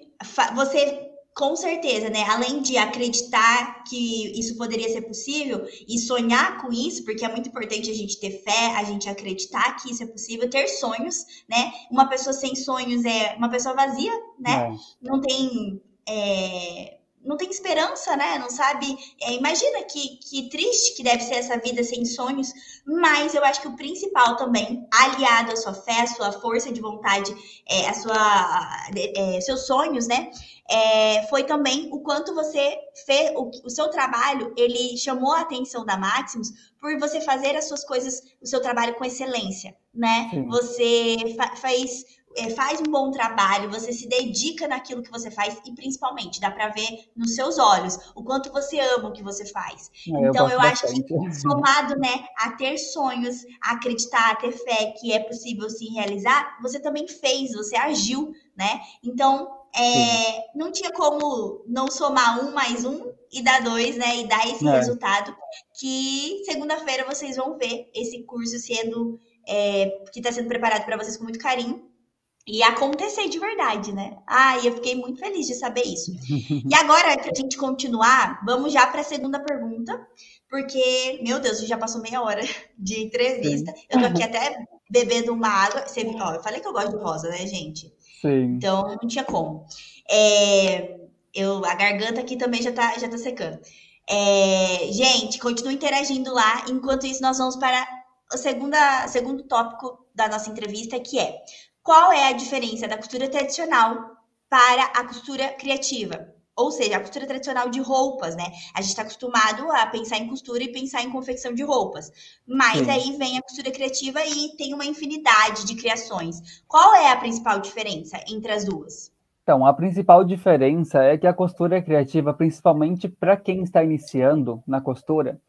você com certeza, né? Além de acreditar que isso poderia ser possível e sonhar com isso, porque é muito importante a gente ter fé, a gente acreditar que isso é possível, ter sonhos, né? Uma pessoa sem sonhos é uma pessoa vazia, né? É. Não tem. É, não tem esperança, né? Não sabe. É, imagina que, que triste que deve ser essa vida sem sonhos, mas eu acho que o principal também, aliado à sua fé, à sua força de vontade, é, a sua, é, seus sonhos, né? É, foi também o quanto você fez, o, o seu trabalho, ele chamou a atenção da Maximus por você fazer as suas coisas, o seu trabalho com excelência, né? Sim. Você fa faz é, faz um bom trabalho, você se dedica naquilo que você faz e principalmente dá para ver nos seus olhos o quanto você ama o que você faz. É, então eu, eu acho que somado, né, a ter sonhos, a acreditar, a ter fé que é possível se realizar, você também fez, você agiu, né? Então é, não tinha como não somar um mais um e dar dois, né? E dar esse é. resultado que segunda-feira vocês vão ver esse curso sendo é, que está sendo preparado para vocês com muito carinho e acontecer de verdade, né? Ah, eu fiquei muito feliz de saber isso. e agora, para a gente continuar, vamos já para a segunda pergunta, porque, meu Deus, já passou meia hora de entrevista. Sim. Eu tô aqui até bebendo uma água. Você, ó, eu falei que eu gosto de rosa, né, gente? Sim. Então, não tinha como. É, eu, a garganta aqui também já tá, já tá secando. É, gente, continue interagindo lá. Enquanto isso, nós vamos para o segunda, segundo tópico da nossa entrevista, que é qual é a diferença da costura tradicional para a costura criativa? Ou seja, a costura tradicional de roupas, né? A gente está acostumado a pensar em costura e pensar em confecção de roupas. Mas Sim. aí vem a costura criativa e tem uma infinidade de criações. Qual é a principal diferença entre as duas? Então, a principal diferença é que a costura criativa, principalmente para quem está iniciando na costura,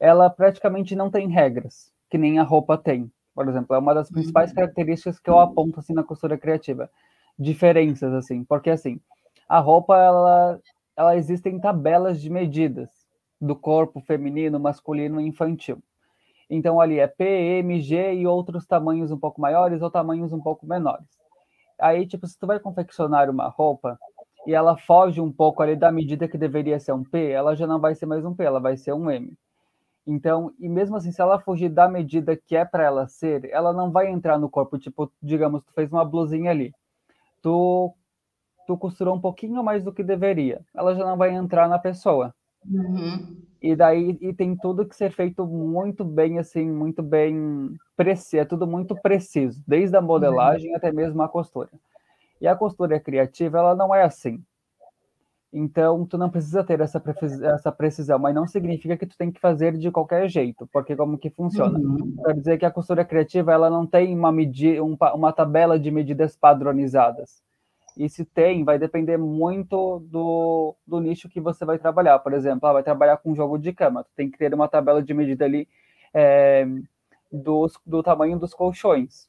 ela praticamente não tem regras, que nem a roupa tem por exemplo, é uma das principais uhum. características que eu aponto assim na costura criativa. Diferenças assim, porque assim, a roupa ela ela existem tabelas de medidas do corpo feminino, masculino e infantil. Então ali é P, M, G e outros tamanhos um pouco maiores ou tamanhos um pouco menores. Aí tipo, se tu vai confeccionar uma roupa e ela foge um pouco ali da medida que deveria ser um P, ela já não vai ser mais um P, ela vai ser um M. Então, e mesmo assim, se ela fugir da medida que é para ela ser, ela não vai entrar no corpo. Tipo, digamos, tu fez uma blusinha ali, tu, tu costurou um pouquinho mais do que deveria, ela já não vai entrar na pessoa. Uhum. E daí e tem tudo que ser feito muito bem, assim, muito bem preciso, é tudo muito preciso, desde a modelagem uhum. até mesmo a costura. E a costura criativa, ela não é assim. Então, tu não precisa ter essa, essa precisão, mas não significa que tu tem que fazer de qualquer jeito, porque como que funciona? Uhum. Quer dizer que a costura criativa, ela não tem uma, medi um, uma tabela de medidas padronizadas. E se tem, vai depender muito do, do nicho que você vai trabalhar. Por exemplo, ah, vai trabalhar com jogo de cama, tu tem que ter uma tabela de medida ali é, dos, do tamanho dos colchões.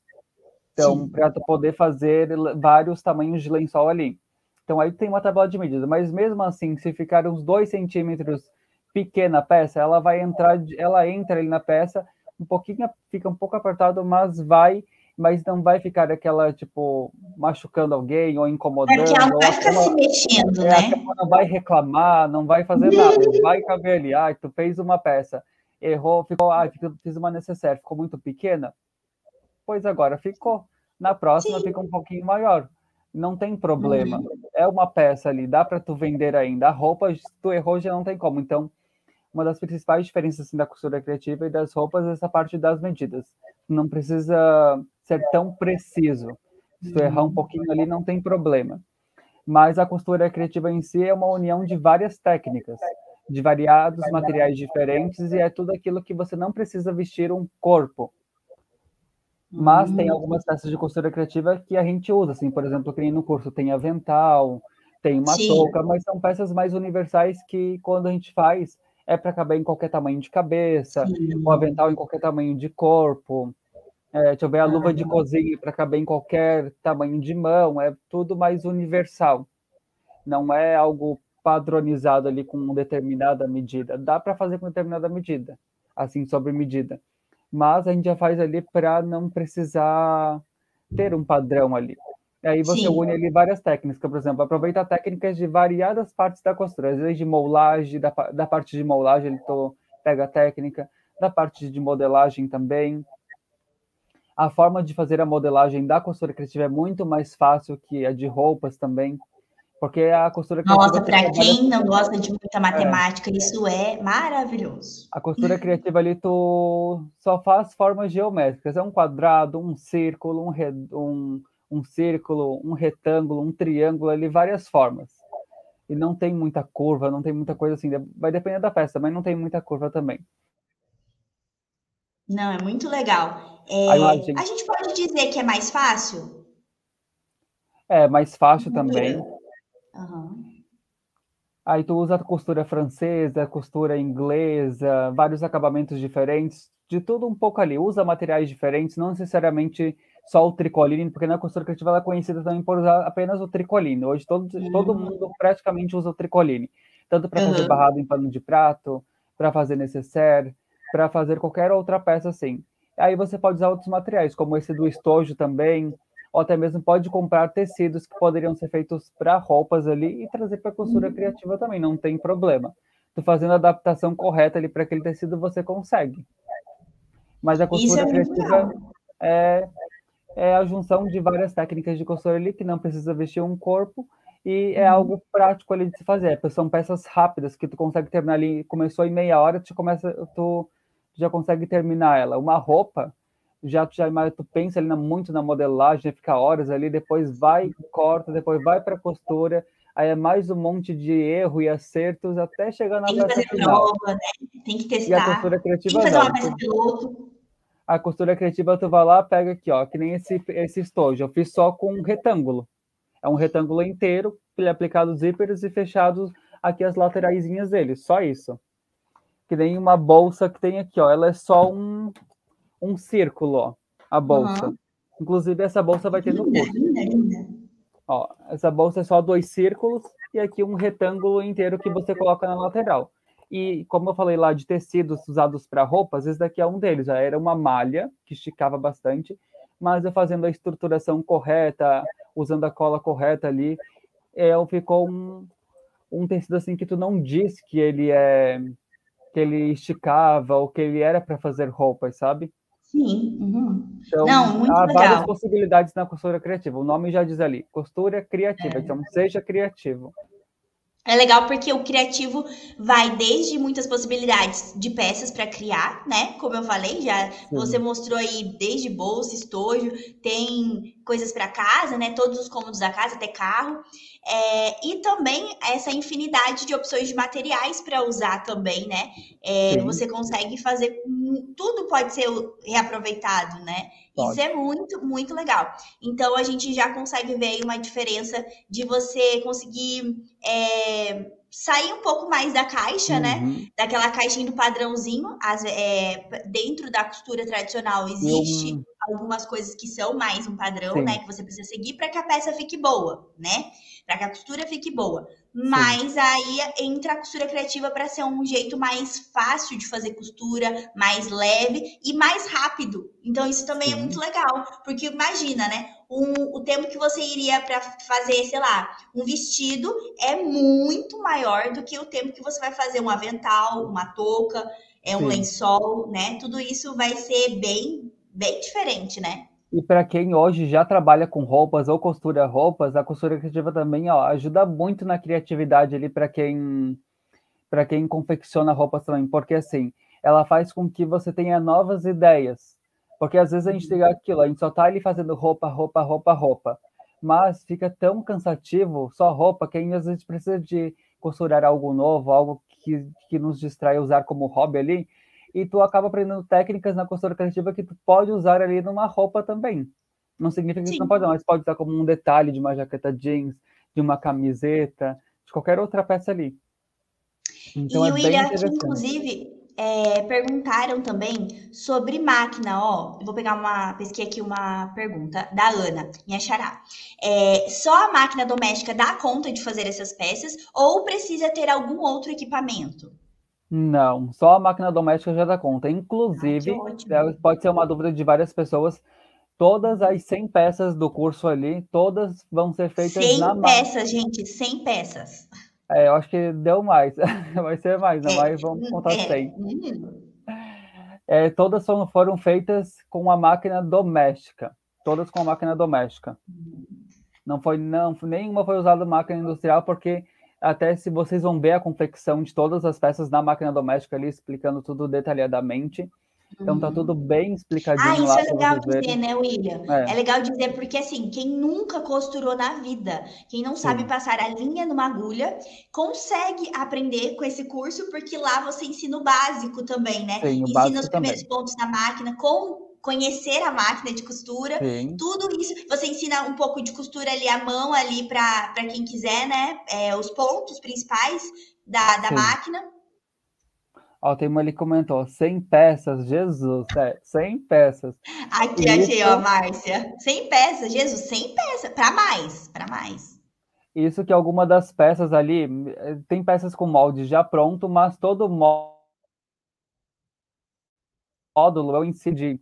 Então, para tu poder fazer vários tamanhos de lençol ali. Então aí tem uma tabela de medida, mas mesmo assim, se ficar uns 2 centímetros pequena a peça, ela vai entrar, ela entra ali na peça, um pouquinho, fica um pouco apertado, mas vai, mas não vai ficar aquela, tipo, machucando alguém ou incomodando. É que ela não vai ficar se mexendo, é, né? Não vai reclamar, não vai fazer nada, vai caber ali, ah, tu fez uma peça, errou, ficou, ah, fiz uma necessária, ficou muito pequena, pois agora ficou. Na próxima Sim. fica um pouquinho maior. Não tem problema. Uhum. É uma peça ali, dá para tu vender ainda. A roupa, se tu errou, já não tem como. Então, uma das principais diferenças assim, da costura criativa e das roupas é essa parte das medidas. Não precisa ser tão preciso. Se tu errar um pouquinho ali, não tem problema. Mas a costura criativa em si é uma união de várias técnicas, de variados materiais diferentes, e é tudo aquilo que você não precisa vestir um corpo. Mas tem hum. algumas peças de costura criativa que a gente usa, assim, por exemplo, que nem no curso tem avental, tem uma Sim. touca, mas são peças mais universais que quando a gente faz é para caber em qualquer tamanho de cabeça, Sim. o avental em qualquer tamanho de corpo. É, deixa eu ver, a luva de cozinha para caber em qualquer tamanho de mão, é tudo mais universal. Não é algo padronizado ali com determinada medida. Dá para fazer com determinada medida, assim, sobre medida mas a gente já faz ali para não precisar ter um padrão ali. E aí você Sim. une ali várias técnicas, por exemplo, aproveita técnicas de variadas partes da costura, às vezes de moulagem, da, da parte de moulagem ele tô, pega a técnica, da parte de modelagem também. A forma de fazer a modelagem da costura criativa é muito mais fácil que a de roupas também. Porque a costura criativa. Nossa, para quem não gosta de muita matemática, é. isso é maravilhoso. A costura criativa ali, tu só faz formas geométricas. É um quadrado, um círculo, um, um, um círculo, um retângulo, um triângulo, ali, várias formas. E não tem muita curva, não tem muita coisa assim. Vai depender da peça, mas não tem muita curva também. Não, é muito legal. É, a gente pode dizer que é mais fácil? É, mais fácil também. Uhum. Aí tu usa a costura francesa, costura inglesa, vários acabamentos diferentes, de tudo um pouco ali. Usa materiais diferentes, não necessariamente só o tricoline, porque na costura criativa ela é conhecida também por usar apenas o tricoline. Hoje todo, uhum. todo mundo praticamente usa o tricoline, tanto para uhum. fazer barrado em pano de prato, para fazer necessaire, para fazer qualquer outra peça assim. Aí você pode usar outros materiais, como esse do estojo também, ou até mesmo pode comprar tecidos que poderiam ser feitos para roupas ali e trazer para costura criativa também, não tem problema. Tu fazendo a adaptação correta ali para aquele tecido, você consegue. Mas a costura é criativa é, é a junção de várias técnicas de costura ali que não precisa vestir um corpo e é uhum. algo prático ali de se fazer. São peças rápidas que tu consegue terminar ali, começou em meia hora, tu começa, tu já consegue terminar ela. Uma roupa, já tu, já, tu pensa ali na, muito na modelagem, fica horas ali, depois vai, corta, depois vai para costura, aí é mais um monte de erro e acertos até chegar na Tem que fazer final. prova, né? Tem que testar. E a costura criativa Tem que fazer uma peça piloto. A costura criativa tu vai lá, pega aqui, ó, que nem esse, esse estojo, eu fiz só com um retângulo. É um retângulo inteiro, ele é aplicado zíperes e fechados aqui as lateraisinhas dele, só isso. Que nem uma bolsa que tem aqui, ó, ela é só um, um círculo, ó, a bolsa. Uhum. Inclusive, essa bolsa vai ter no curso. Ó, essa bolsa é só dois círculos e aqui um retângulo inteiro que você coloca na lateral. E como eu falei lá de tecidos usados para roupas, esse daqui é um deles. Já era uma malha que esticava bastante, mas eu fazendo a estruturação correta, usando a cola correta ali, é, ficou um, um tecido assim que tu não diz que ele é que ele esticava ou que ele era para fazer roupas, sabe? Sim. Uhum. Então, Não, muito há legal. várias possibilidades na costura criativa. O nome já diz ali, costura criativa. É. Então, seja criativo. É legal porque o criativo vai desde muitas possibilidades de peças para criar, né? Como eu falei, já Sim. você mostrou aí desde bolsa, estojo, tem coisas para casa, né? Todos os cômodos da casa, até carro. É, e também essa infinidade de opções de materiais para usar também, né? É, você consegue fazer tudo pode ser reaproveitado, né? Pode. Isso é muito, muito legal. Então a gente já consegue ver aí uma diferença de você conseguir é, sair um pouco mais da caixa, né? uhum. né? Daquela caixinha do padrãozinho. As, é, dentro da costura tradicional existe algumas coisas que são mais um padrão, Sim. né? Que você precisa seguir para que a peça fique boa, né? Para que a costura fique boa. Mas Sim. aí entra a costura criativa para ser um jeito mais fácil de fazer costura, mais leve e mais rápido. Então isso também é Sim. é muito legal, porque imagina, né? Um, o tempo que você iria para fazer, sei lá, um vestido é muito maior do que o tempo que você vai fazer um avental, uma touca, é um Sim. lençol, né? Tudo isso vai ser bem bem diferente, né? E para quem hoje já trabalha com roupas ou costura roupas, a costura criativa também ó, ajuda muito na criatividade ali para quem para quem confecciona roupas também, porque assim, ela faz com que você tenha novas ideias. Porque às vezes a gente tem aquilo, a gente só tá ali fazendo roupa, roupa, roupa, roupa. Mas fica tão cansativo só roupa que às vezes precisa de costurar algo novo, algo que, que nos distrai usar como hobby ali, e tu acaba aprendendo técnicas na costura criativa que tu pode usar ali numa roupa também. Não significa que Sim. tu não pode mas pode usar como um detalhe de uma jaqueta jeans, de uma camiseta, de qualquer outra peça ali. Então, e é William, inclusive, é, perguntaram também sobre máquina, ó. Vou pegar uma, pesquisa aqui uma pergunta da Ana, minha xará. É, só a máquina doméstica dá conta de fazer essas peças ou precisa ter algum outro equipamento? Não, só a máquina doméstica já dá conta. Inclusive, é, pode ser uma dúvida de várias pessoas. Todas as 100 peças do curso ali, todas vão ser feitas 100 na máquina. 100 peças, gente, 100 peças. É, eu acho que deu mais. Vai ser mais, né? Mas vamos contar é. 100. É, todas foram, foram feitas com a máquina doméstica. Todas com a máquina doméstica. Não foi, não, nenhuma foi usada máquina industrial, porque até se vocês vão ver a confecção de todas as peças na máquina doméstica ali, explicando tudo detalhadamente. Então tá tudo uhum. bem explicadinho. Ah, isso lá é legal dizer, verem. né, William? É. é. legal dizer, porque assim, quem nunca costurou na vida, quem não Sim. sabe passar a linha numa agulha, consegue aprender com esse curso, porque lá você ensina o básico também, né? Sim, ensina os primeiros também. pontos da máquina, com conhecer a máquina de costura, Sim. tudo isso. Você ensina um pouco de costura ali à mão, ali para quem quiser, né? É, os pontos principais da, da máquina. Ó, tem uma ali comentou, 100 peças, Jesus, é, 100 peças. Aqui, Isso... achei, ó, Márcia. 100 peças, Jesus, 100 peças, para mais, para mais. Isso que alguma das peças ali, eh, tem peças com molde já pronto, mas todo módulo eu incidi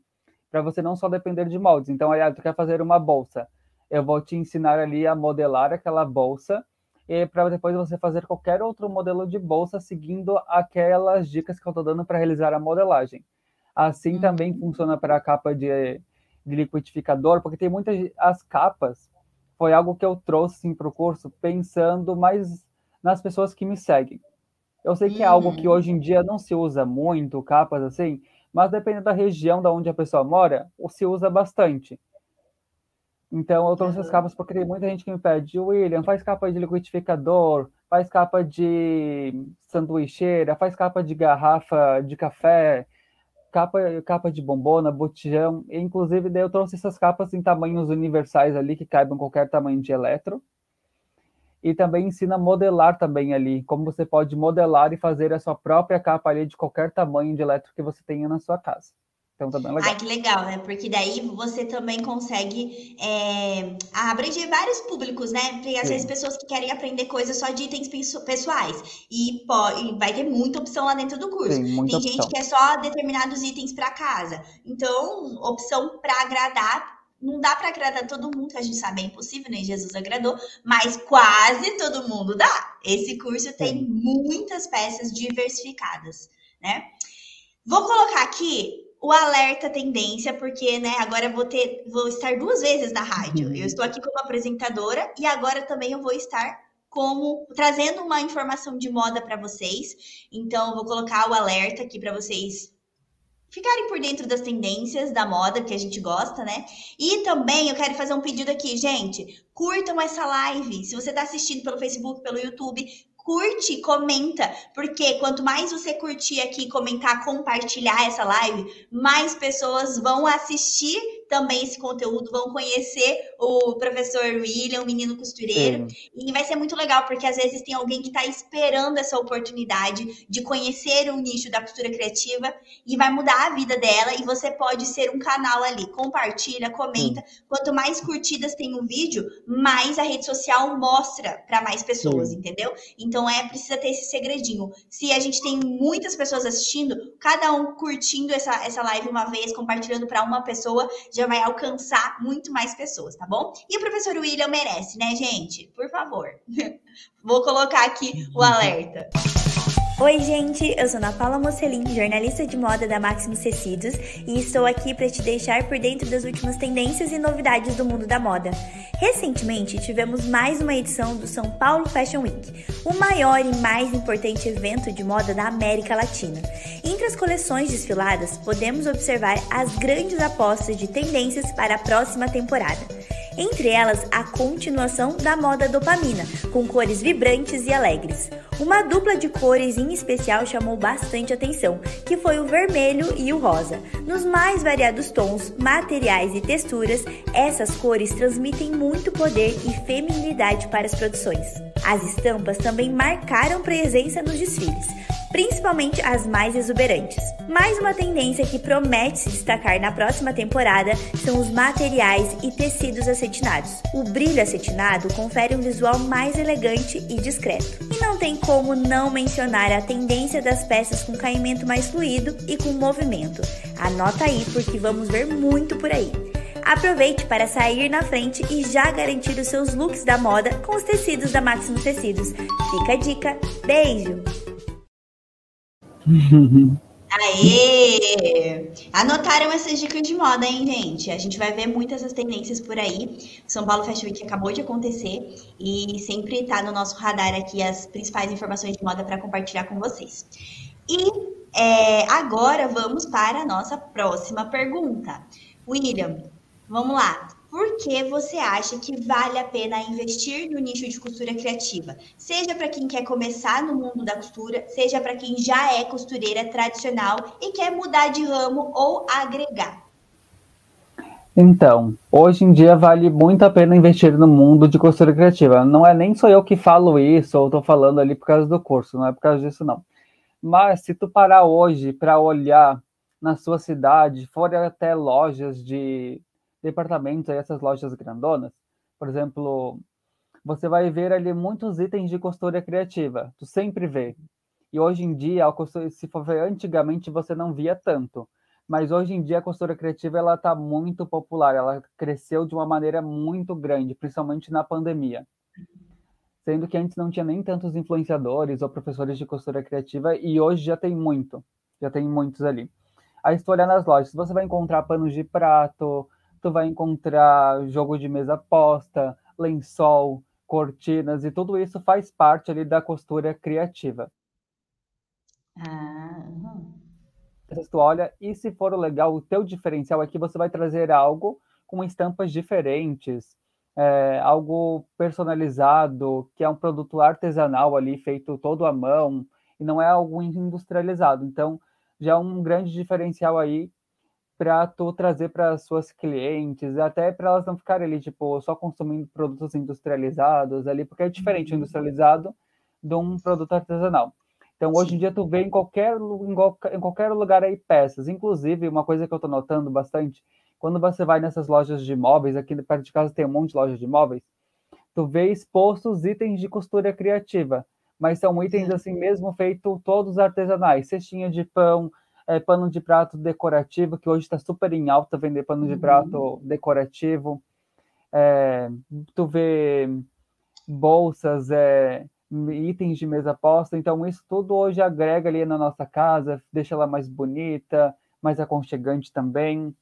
para você não só depender de moldes. Então, aí, tu quer fazer uma bolsa, eu vou te ensinar ali a modelar aquela bolsa e para depois você fazer qualquer outro modelo de bolsa seguindo aquelas dicas que eu estou dando para realizar a modelagem. Assim também uhum. funciona para a capa de, de, liquidificador, porque tem muitas as capas foi algo que eu trouxe assim, para o curso pensando mais nas pessoas que me seguem. Eu sei que é algo que uhum. hoje em dia não se usa muito, capas assim, mas dependendo da região da onde a pessoa mora, se usa bastante. Então, eu trouxe as capas porque tem muita gente que me pede, William, faz capa de liquidificador, faz capa de sanduicheira, faz capa de garrafa de café, capa, capa de bombona, botijão. Inclusive, daí eu trouxe essas capas em tamanhos universais ali, que caibam qualquer tamanho de eletro e também ensina a modelar também ali, como você pode modelar e fazer a sua própria capa ali de qualquer tamanho de elétrico que você tenha na sua casa. Então também é legal. Ai, que legal, né? Porque daí você também consegue é, abranger vários públicos, né? Porque às Sim. vezes pessoas que querem aprender coisas só de itens pessoais. E, pode, vai ter muita opção lá dentro do curso. Sim, Tem opção. gente que é só determinados itens para casa. Então, opção para agradar não dá para agradar todo mundo, que a gente sabe é impossível, nem né? Jesus agradou, mas quase todo mundo dá. Esse curso tem muitas peças diversificadas, né? Vou colocar aqui o alerta tendência, porque, né, agora vou ter, vou estar duas vezes na rádio. Uhum. Eu estou aqui como apresentadora e agora também eu vou estar como trazendo uma informação de moda para vocês. Então, eu vou colocar o alerta aqui para vocês ficarem por dentro das tendências da moda que a gente gosta, né? E também eu quero fazer um pedido aqui, gente. Curtam essa live. Se você está assistindo pelo Facebook, pelo YouTube, curte, comenta, porque quanto mais você curtir aqui, comentar, compartilhar essa live, mais pessoas vão assistir também esse conteúdo, vão conhecer o professor William, o menino costureiro. Sim. E vai ser muito legal, porque às vezes tem alguém que está esperando essa oportunidade de conhecer o nicho da costura criativa e vai mudar a vida dela. E você pode ser um canal ali. Compartilha, comenta. Sim. Quanto mais curtidas tem o vídeo, mais a rede social mostra para mais pessoas, Sim. entendeu? Então é precisa ter esse segredinho. Se a gente tem muitas pessoas assistindo, cada um curtindo essa, essa live uma vez, compartilhando para uma pessoa, já vai alcançar muito mais pessoas, tá bom? E o professor William merece, né, gente? Por favor. Vou colocar aqui o alerta. Oi, gente, eu sou Ana Paula Mocelin, jornalista de moda da Maximus Tecidos, e estou aqui para te deixar por dentro das últimas tendências e novidades do mundo da moda. Recentemente, tivemos mais uma edição do São Paulo Fashion Week, o maior e mais importante evento de moda da América Latina. Entre as coleções desfiladas, podemos observar as grandes apostas de tendências para a próxima temporada. Entre elas, a continuação da moda dopamina, com cores vibrantes e alegres. Uma dupla de cores em especial chamou bastante atenção, que foi o vermelho e o rosa. Nos mais variados tons, materiais e texturas, essas cores transmitem muito poder e feminilidade para as produções. As estampas também marcaram presença nos desfiles principalmente as mais exuberantes. Mais uma tendência que promete se destacar na próxima temporada são os materiais e tecidos acetinados. O brilho acetinado confere um visual mais elegante e discreto. E não tem como não mencionar a tendência das peças com caimento mais fluido e com movimento. Anota aí porque vamos ver muito por aí. Aproveite para sair na frente e já garantir os seus looks da moda com os tecidos da Máximo Tecidos. Fica a dica. Beijo! Aê! Anotaram essas dicas de moda, hein, gente? A gente vai ver muitas essas tendências por aí. São Paulo Fashion Week acabou de acontecer e sempre tá no nosso radar aqui as principais informações de moda para compartilhar com vocês. E é, agora vamos para a nossa próxima pergunta. William, vamos lá por que você acha que vale a pena investir no nicho de costura criativa? Seja para quem quer começar no mundo da costura, seja para quem já é costureira tradicional e quer mudar de ramo ou agregar. Então, hoje em dia vale muito a pena investir no mundo de costura criativa. Não é nem só eu que falo isso, ou estou falando ali por causa do curso, não é por causa disso não. Mas se tu parar hoje para olhar na sua cidade, for até lojas de departamentos, aí, essas lojas grandonas, por exemplo, você vai ver ali muitos itens de costura criativa, tu sempre vê. E hoje em dia, se for ver antigamente, você não via tanto. Mas hoje em dia a costura criativa ela está muito popular, ela cresceu de uma maneira muito grande, principalmente na pandemia. Sendo que antes não tinha nem tantos influenciadores ou professores de costura criativa e hoje já tem muito, já tem muitos ali. Aí se tu olhar nas lojas, você vai encontrar panos de prato, tu vai encontrar jogo de mesa posta, lençol, cortinas e tudo isso faz parte ali da costura criativa. Ah. Tu olha e se for legal, o teu diferencial é que você vai trazer algo com estampas diferentes, é, algo personalizado, que é um produto artesanal ali feito todo à mão e não é algo industrializado. Então, já é um grande diferencial aí para tu trazer para suas clientes, até para elas não ficarem ali, tipo, só consumindo produtos industrializados ali, porque é diferente o uhum. industrializado de um produto artesanal. Então, hoje Sim. em dia, tu vê em qualquer, em qualquer lugar aí peças. Inclusive, uma coisa que eu estou notando bastante, quando você vai nessas lojas de móveis, aqui perto de casa tem um monte de lojas de móveis, tu vê expostos itens de costura criativa, mas são itens assim mesmo feito todos artesanais, cestinha de pão, é, pano de prato decorativo, que hoje está super em alta vender pano de uhum. prato decorativo. É, tu vê bolsas, é, itens de mesa posta, então isso tudo hoje agrega ali na nossa casa, deixa ela mais bonita, mais aconchegante também.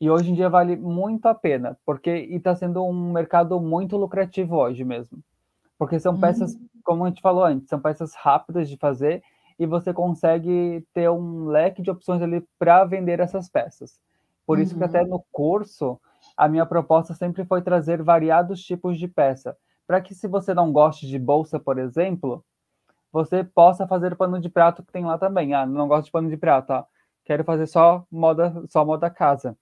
E hoje em dia vale muito a pena, porque está sendo um mercado muito lucrativo hoje mesmo. Porque são peças, uhum. como a gente falou antes, são peças rápidas de fazer e você consegue ter um leque de opções ali para vender essas peças. Por uhum. isso que uhum. até no curso a minha proposta sempre foi trazer variados tipos de peça, para que se você não goste de bolsa, por exemplo, você possa fazer pano de prato que tem lá também. Ah, não gosto de pano de prato, ó. quero fazer só moda, só moda casa.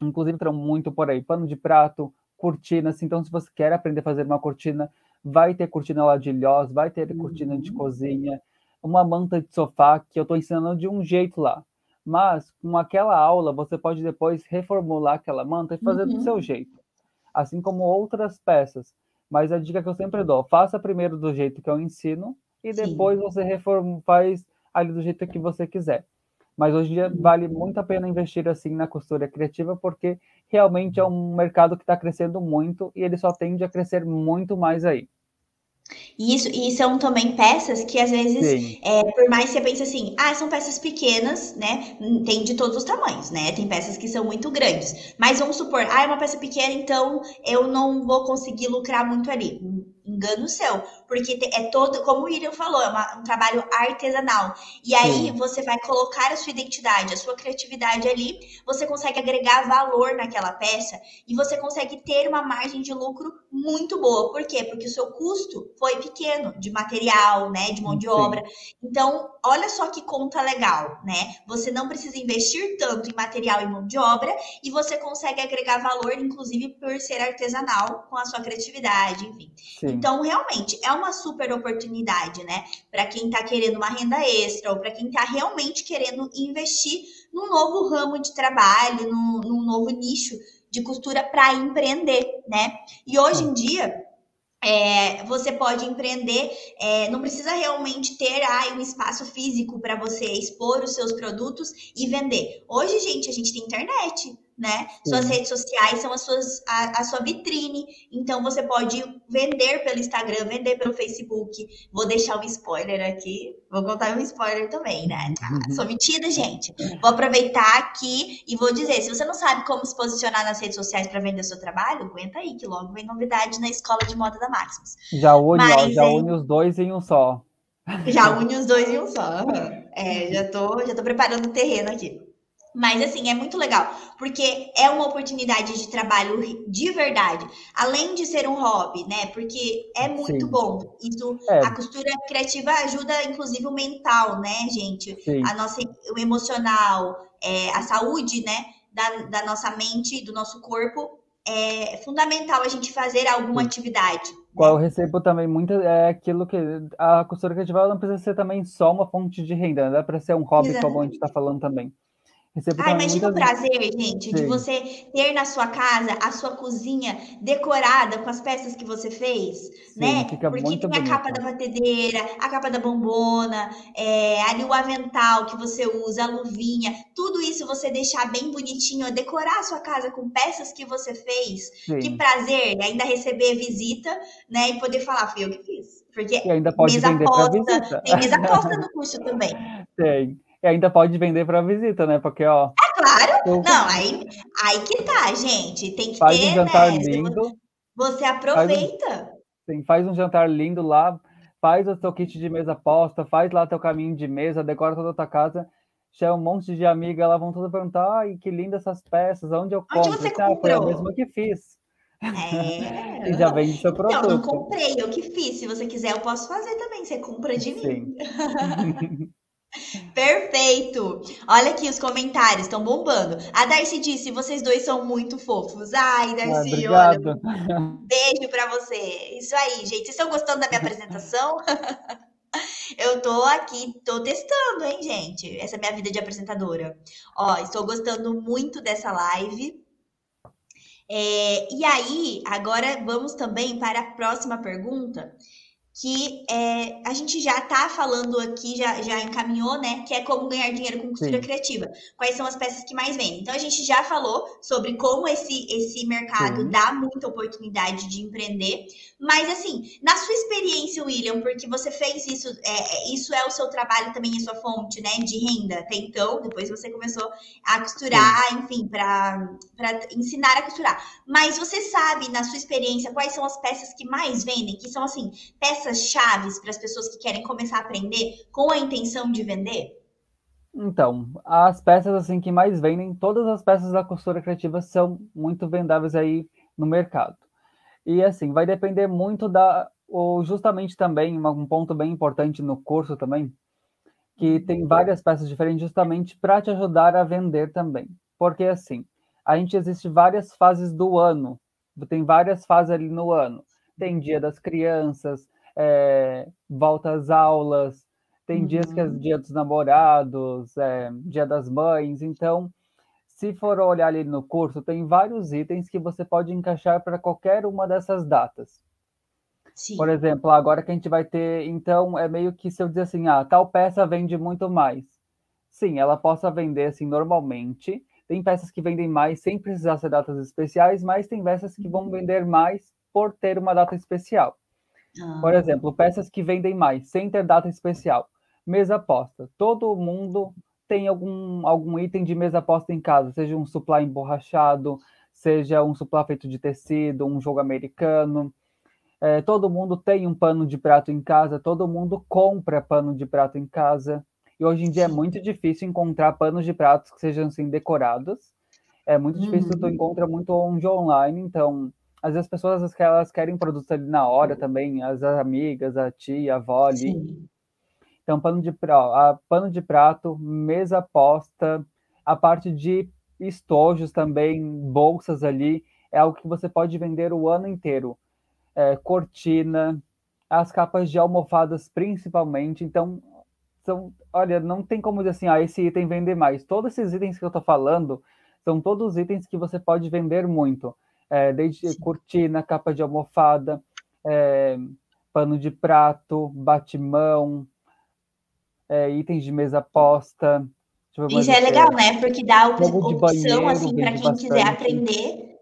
Inclusive, entram muito por aí, pano de prato, cortinas. Assim. Então, se você quer aprender a fazer uma cortina, vai ter cortina lá de ilhós, vai ter cortina de uhum. cozinha, uma manta de sofá que eu estou ensinando de um jeito lá. Mas com aquela aula você pode depois reformular aquela manta e fazer uhum. do seu jeito, assim como outras peças. Mas a dica que eu sempre dou, faça primeiro do jeito que eu ensino e depois Sim. você reforma, faz ali do jeito que você quiser. Mas hoje em dia uhum. vale muito a pena investir assim na costura criativa, porque realmente é um mercado que está crescendo muito e ele só tende a crescer muito mais aí. E isso, e são também peças que às vezes, é, por mais que você pense assim, ah, são peças pequenas, né? Tem de todos os tamanhos, né? Tem peças que são muito grandes. Mas vamos supor, ah, é uma peça pequena, então eu não vou conseguir lucrar muito ali engano seu, porque é todo, como o William falou, é uma, um trabalho artesanal. E aí Sim. você vai colocar a sua identidade, a sua criatividade ali, você consegue agregar valor naquela peça e você consegue ter uma margem de lucro muito boa. Por quê? Porque o seu custo foi pequeno de material, né, de mão de Sim. obra. Então, olha só que conta legal, né? Você não precisa investir tanto em material e mão de obra e você consegue agregar valor, inclusive por ser artesanal, com a sua criatividade, enfim. Sim. Então, realmente, é uma super oportunidade, né? Para quem está querendo uma renda extra ou para quem está realmente querendo investir num novo ramo de trabalho, num, num novo nicho de costura para empreender, né? E hoje em dia, é, você pode empreender, é, não precisa realmente ter ah, um espaço físico para você expor os seus produtos e vender. Hoje, gente, a gente tem internet né? Suas redes sociais são as suas, a, a, sua vitrine. Então você pode vender pelo Instagram, vender pelo Facebook. Vou deixar um spoiler aqui. Vou contar um spoiler também, né? Ah, sou metida, gente. Vou aproveitar aqui e vou dizer: se você não sabe como se posicionar nas redes sociais para vender seu trabalho, aguenta aí, que logo vem novidade na escola de moda da Maximus. Já une, Mas, ó, já une os dois em um só. Já une os dois em um só. É, já tô, já tô preparando o terreno aqui. Mas assim, é muito legal, porque é uma oportunidade de trabalho de verdade, além de ser um hobby, né? Porque é muito Sim. bom. Isso, é. a costura criativa ajuda, inclusive, o mental, né, gente? Sim. A nossa, o emocional, é, a saúde, né, da, da nossa mente, do nosso corpo. É fundamental a gente fazer alguma Sim. atividade. Qual eu recebo também muito é aquilo que a costura criativa não precisa ser também só uma fonte de renda, né? dá para ser um hobby, Exato. como a gente está falando também. Recebo ah, imagina o prazer, gente, Sim. de você ter na sua casa a sua cozinha decorada com as peças que você fez, Sim, né? Porque tem bonito. a capa da batedeira, a capa da bombona, é, ali o avental que você usa, a luvinha, tudo isso você deixar bem bonitinho, decorar a sua casa com peças que você fez. Sim. Que prazer, ainda receber visita, né? E poder falar, fui eu que fiz. Porque e ainda pode mesa aposta, tem mesa aposta no curso também. Tem e ainda pode vender para visita, né? Porque, ó. É claro! Eu... Não, aí, aí que tá, gente. Tem que faz ter. Um jantar né? lindo. Você aproveita. Faz um, sim, faz um jantar lindo lá, faz o seu kit de mesa posta, faz lá teu caminho de mesa, decora toda a tua casa. Chama um monte de amiga, elas vão todas perguntar: ai, que linda essas peças, onde eu compro? Onde você? Ah, foi a mesma que fiz. É. e já vende seu produto. Não, não comprei, eu que fiz. Se você quiser, eu posso fazer também. Você compra de mim. Perfeito! Olha aqui os comentários, estão bombando. A Darcy disse: vocês dois são muito fofos. Ai, Darcy, ah, olha. Beijo para você. Isso aí, gente. Vocês estão gostando da minha apresentação? Eu tô aqui, tô testando, hein, gente? Essa é minha vida de apresentadora. Ó, estou gostando muito dessa live. É, e aí, agora vamos também para a próxima pergunta, que é, a gente já está falando aqui, já, já encaminhou, né? Que é como ganhar dinheiro com costura Sim. criativa. Quais são as peças que mais vendem? Então a gente já falou sobre como esse, esse mercado Sim. dá muita oportunidade de empreender. Mas assim, na sua experiência, William, porque você fez isso, é, é isso é o seu trabalho também, a sua fonte, né? De renda até então, depois você começou a costurar, Sim. enfim, para ensinar a costurar. Mas você sabe, na sua experiência, quais são as peças que mais vendem? Que são assim, peças chaves para as pessoas que querem começar a aprender com a intenção de vender? Então, as peças assim que mais vendem, todas as peças da costura criativa são muito vendáveis aí no mercado. E assim, vai depender muito da ou justamente também um ponto bem importante no curso também, que tem várias peças diferentes justamente para te ajudar a vender também. Porque assim, a gente existe várias fases do ano. Tem várias fases ali no ano. Tem dia das crianças, é, volta às aulas, tem uhum. dias que é uhum. dia dos namorados, é, dia das mães. Então, se for olhar ali no curso, tem vários itens que você pode encaixar para qualquer uma dessas datas. Sim. Por exemplo, agora que a gente vai ter, então, é meio que se eu dizer assim, ah, tal peça vende muito mais. Sim, ela possa vender assim normalmente. Tem peças que vendem mais sem precisar ser datas especiais, mas tem peças que vão vender mais por ter uma data especial. Ah. Por exemplo, peças que vendem mais sem ter data especial. Mesa aposta. Todo mundo tem algum, algum item de mesa aposta em casa, seja um suplá emborrachado, seja um suplá feito de tecido, um jogo americano. É, todo mundo tem um pano de prato em casa, todo mundo compra pano de prato em casa. E hoje em dia é muito difícil encontrar panos de pratos que sejam assim decorados. É muito difícil, uhum. tu encontra muito onde online, então às vezes as pessoas elas querem produtos ali na hora também, as amigas, a tia, a avó ali. Sim. Então, pano de, ó, pano de prato, mesa posta, a parte de estojos também, bolsas ali, é algo que você pode vender o ano inteiro. É, cortina, as capas de almofadas principalmente. Então, são, olha, não tem como dizer assim, ah, esse item vender mais. Todos esses itens que eu estou falando são todos itens que você pode vender muito. É, desde cortina, capa de almofada, é, pano de prato, batimão, é, itens de mesa posta. Isso é legal, né? Porque dá op opção, banheiro, assim, para quem bastante. quiser aprender,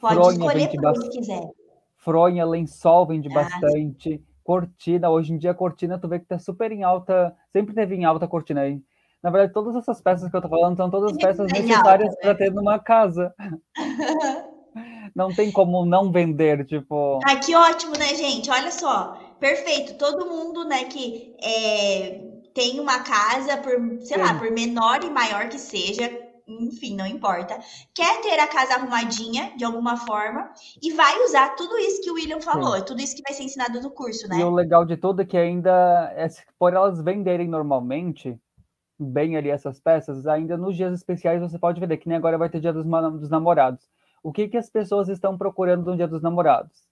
pode Fronha escolher por onde quiser. Fronha, lençol vende ah, bastante. Cortina, hoje em dia a cortina, tu vê que tá super em alta, sempre teve em alta cortina aí. Na verdade, todas essas peças que eu tô falando são todas peças necessárias para ter numa casa. não tem como não vender, tipo. Ah, que ótimo, né, gente? Olha só, perfeito. Todo mundo, né, que é, tem uma casa, por, sei Sim. lá, por menor e maior que seja, enfim, não importa, quer ter a casa arrumadinha de alguma forma e vai usar tudo isso que o William falou, Sim. tudo isso que vai ser ensinado no curso, né? E o legal de tudo é que ainda, é, por elas venderem normalmente, bem ali essas peças, ainda nos dias especiais você pode vender, que nem agora vai ter dia dos, dos namorados. O que, que as pessoas estão procurando no dia dos namorados?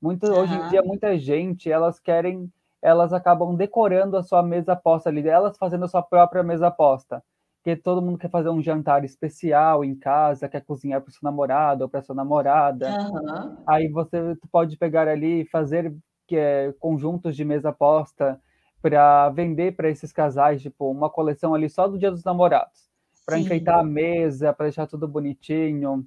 Muito, uhum. Hoje em dia, muita gente, elas querem elas acabam decorando a sua mesa posta ali, elas fazendo a sua própria mesa posta. Porque todo mundo quer fazer um jantar especial em casa, quer cozinhar para o seu namorado ou para sua namorada. Uhum. Aí você pode pegar ali e fazer que é, conjuntos de mesa posta para vender para esses casais, tipo, uma coleção ali só do Dia dos Namorados, para enfeitar a mesa, para deixar tudo bonitinho.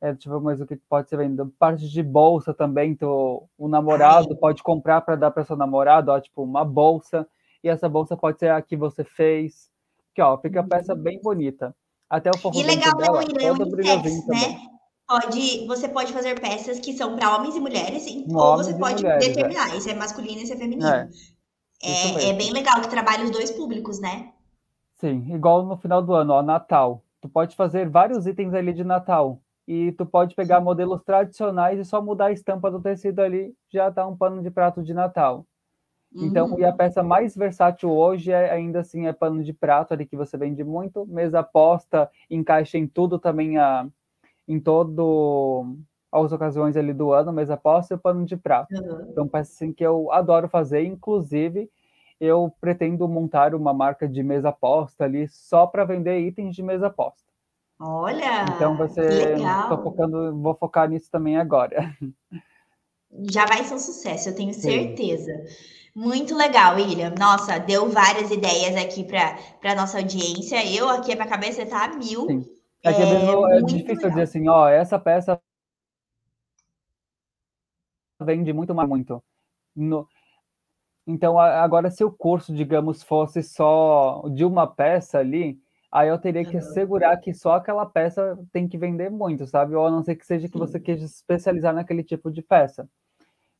É, deixa eu ver mais o que pode ser vendido. Parte de bolsa também, tu, o namorado Ai. pode comprar para dar para seu namorado, ó, tipo, uma bolsa, e essa bolsa pode ser a que você fez. Que ó, fica a peça uhum. bem bonita. Até o forro E legal dela, é o unissex, né? Pode, você pode fazer peças que são para homens e mulheres, ou você pode mulheres, determinar é. se é masculino e se é feminino. É, é, é, bem legal que trabalhe os dois públicos, né? Sim, igual no final do ano, ó, Natal. Tu pode fazer vários itens ali de Natal e tu pode pegar modelos tradicionais e só mudar a estampa do tecido ali, já dá um pano de prato de Natal. Então, uhum. e a peça mais versátil hoje é ainda assim é pano de prato ali que você vende muito, mesa posta, encaixa em tudo também a em todo as ocasiões ali do ano, mesa posta e pano de prato. Uhum. Então, peça assim que eu adoro fazer, inclusive eu pretendo montar uma marca de mesa posta ali só para vender itens de mesa posta. Olha! Então você focando, vou focar nisso também agora. Já vai ser um sucesso, eu tenho certeza. Sim. Muito legal, William. Nossa, deu várias ideias aqui para a nossa audiência. Eu aqui, a minha cabeça está a mil. Sim. É, é, é difícil legal. dizer assim, ó, essa peça vende muito mais, muito. No... Então, agora, se o curso, digamos, fosse só de uma peça ali, aí eu teria que assegurar que só aquela peça tem que vender muito, sabe? Ou a não ser que seja que você queira se especializar naquele tipo de peça.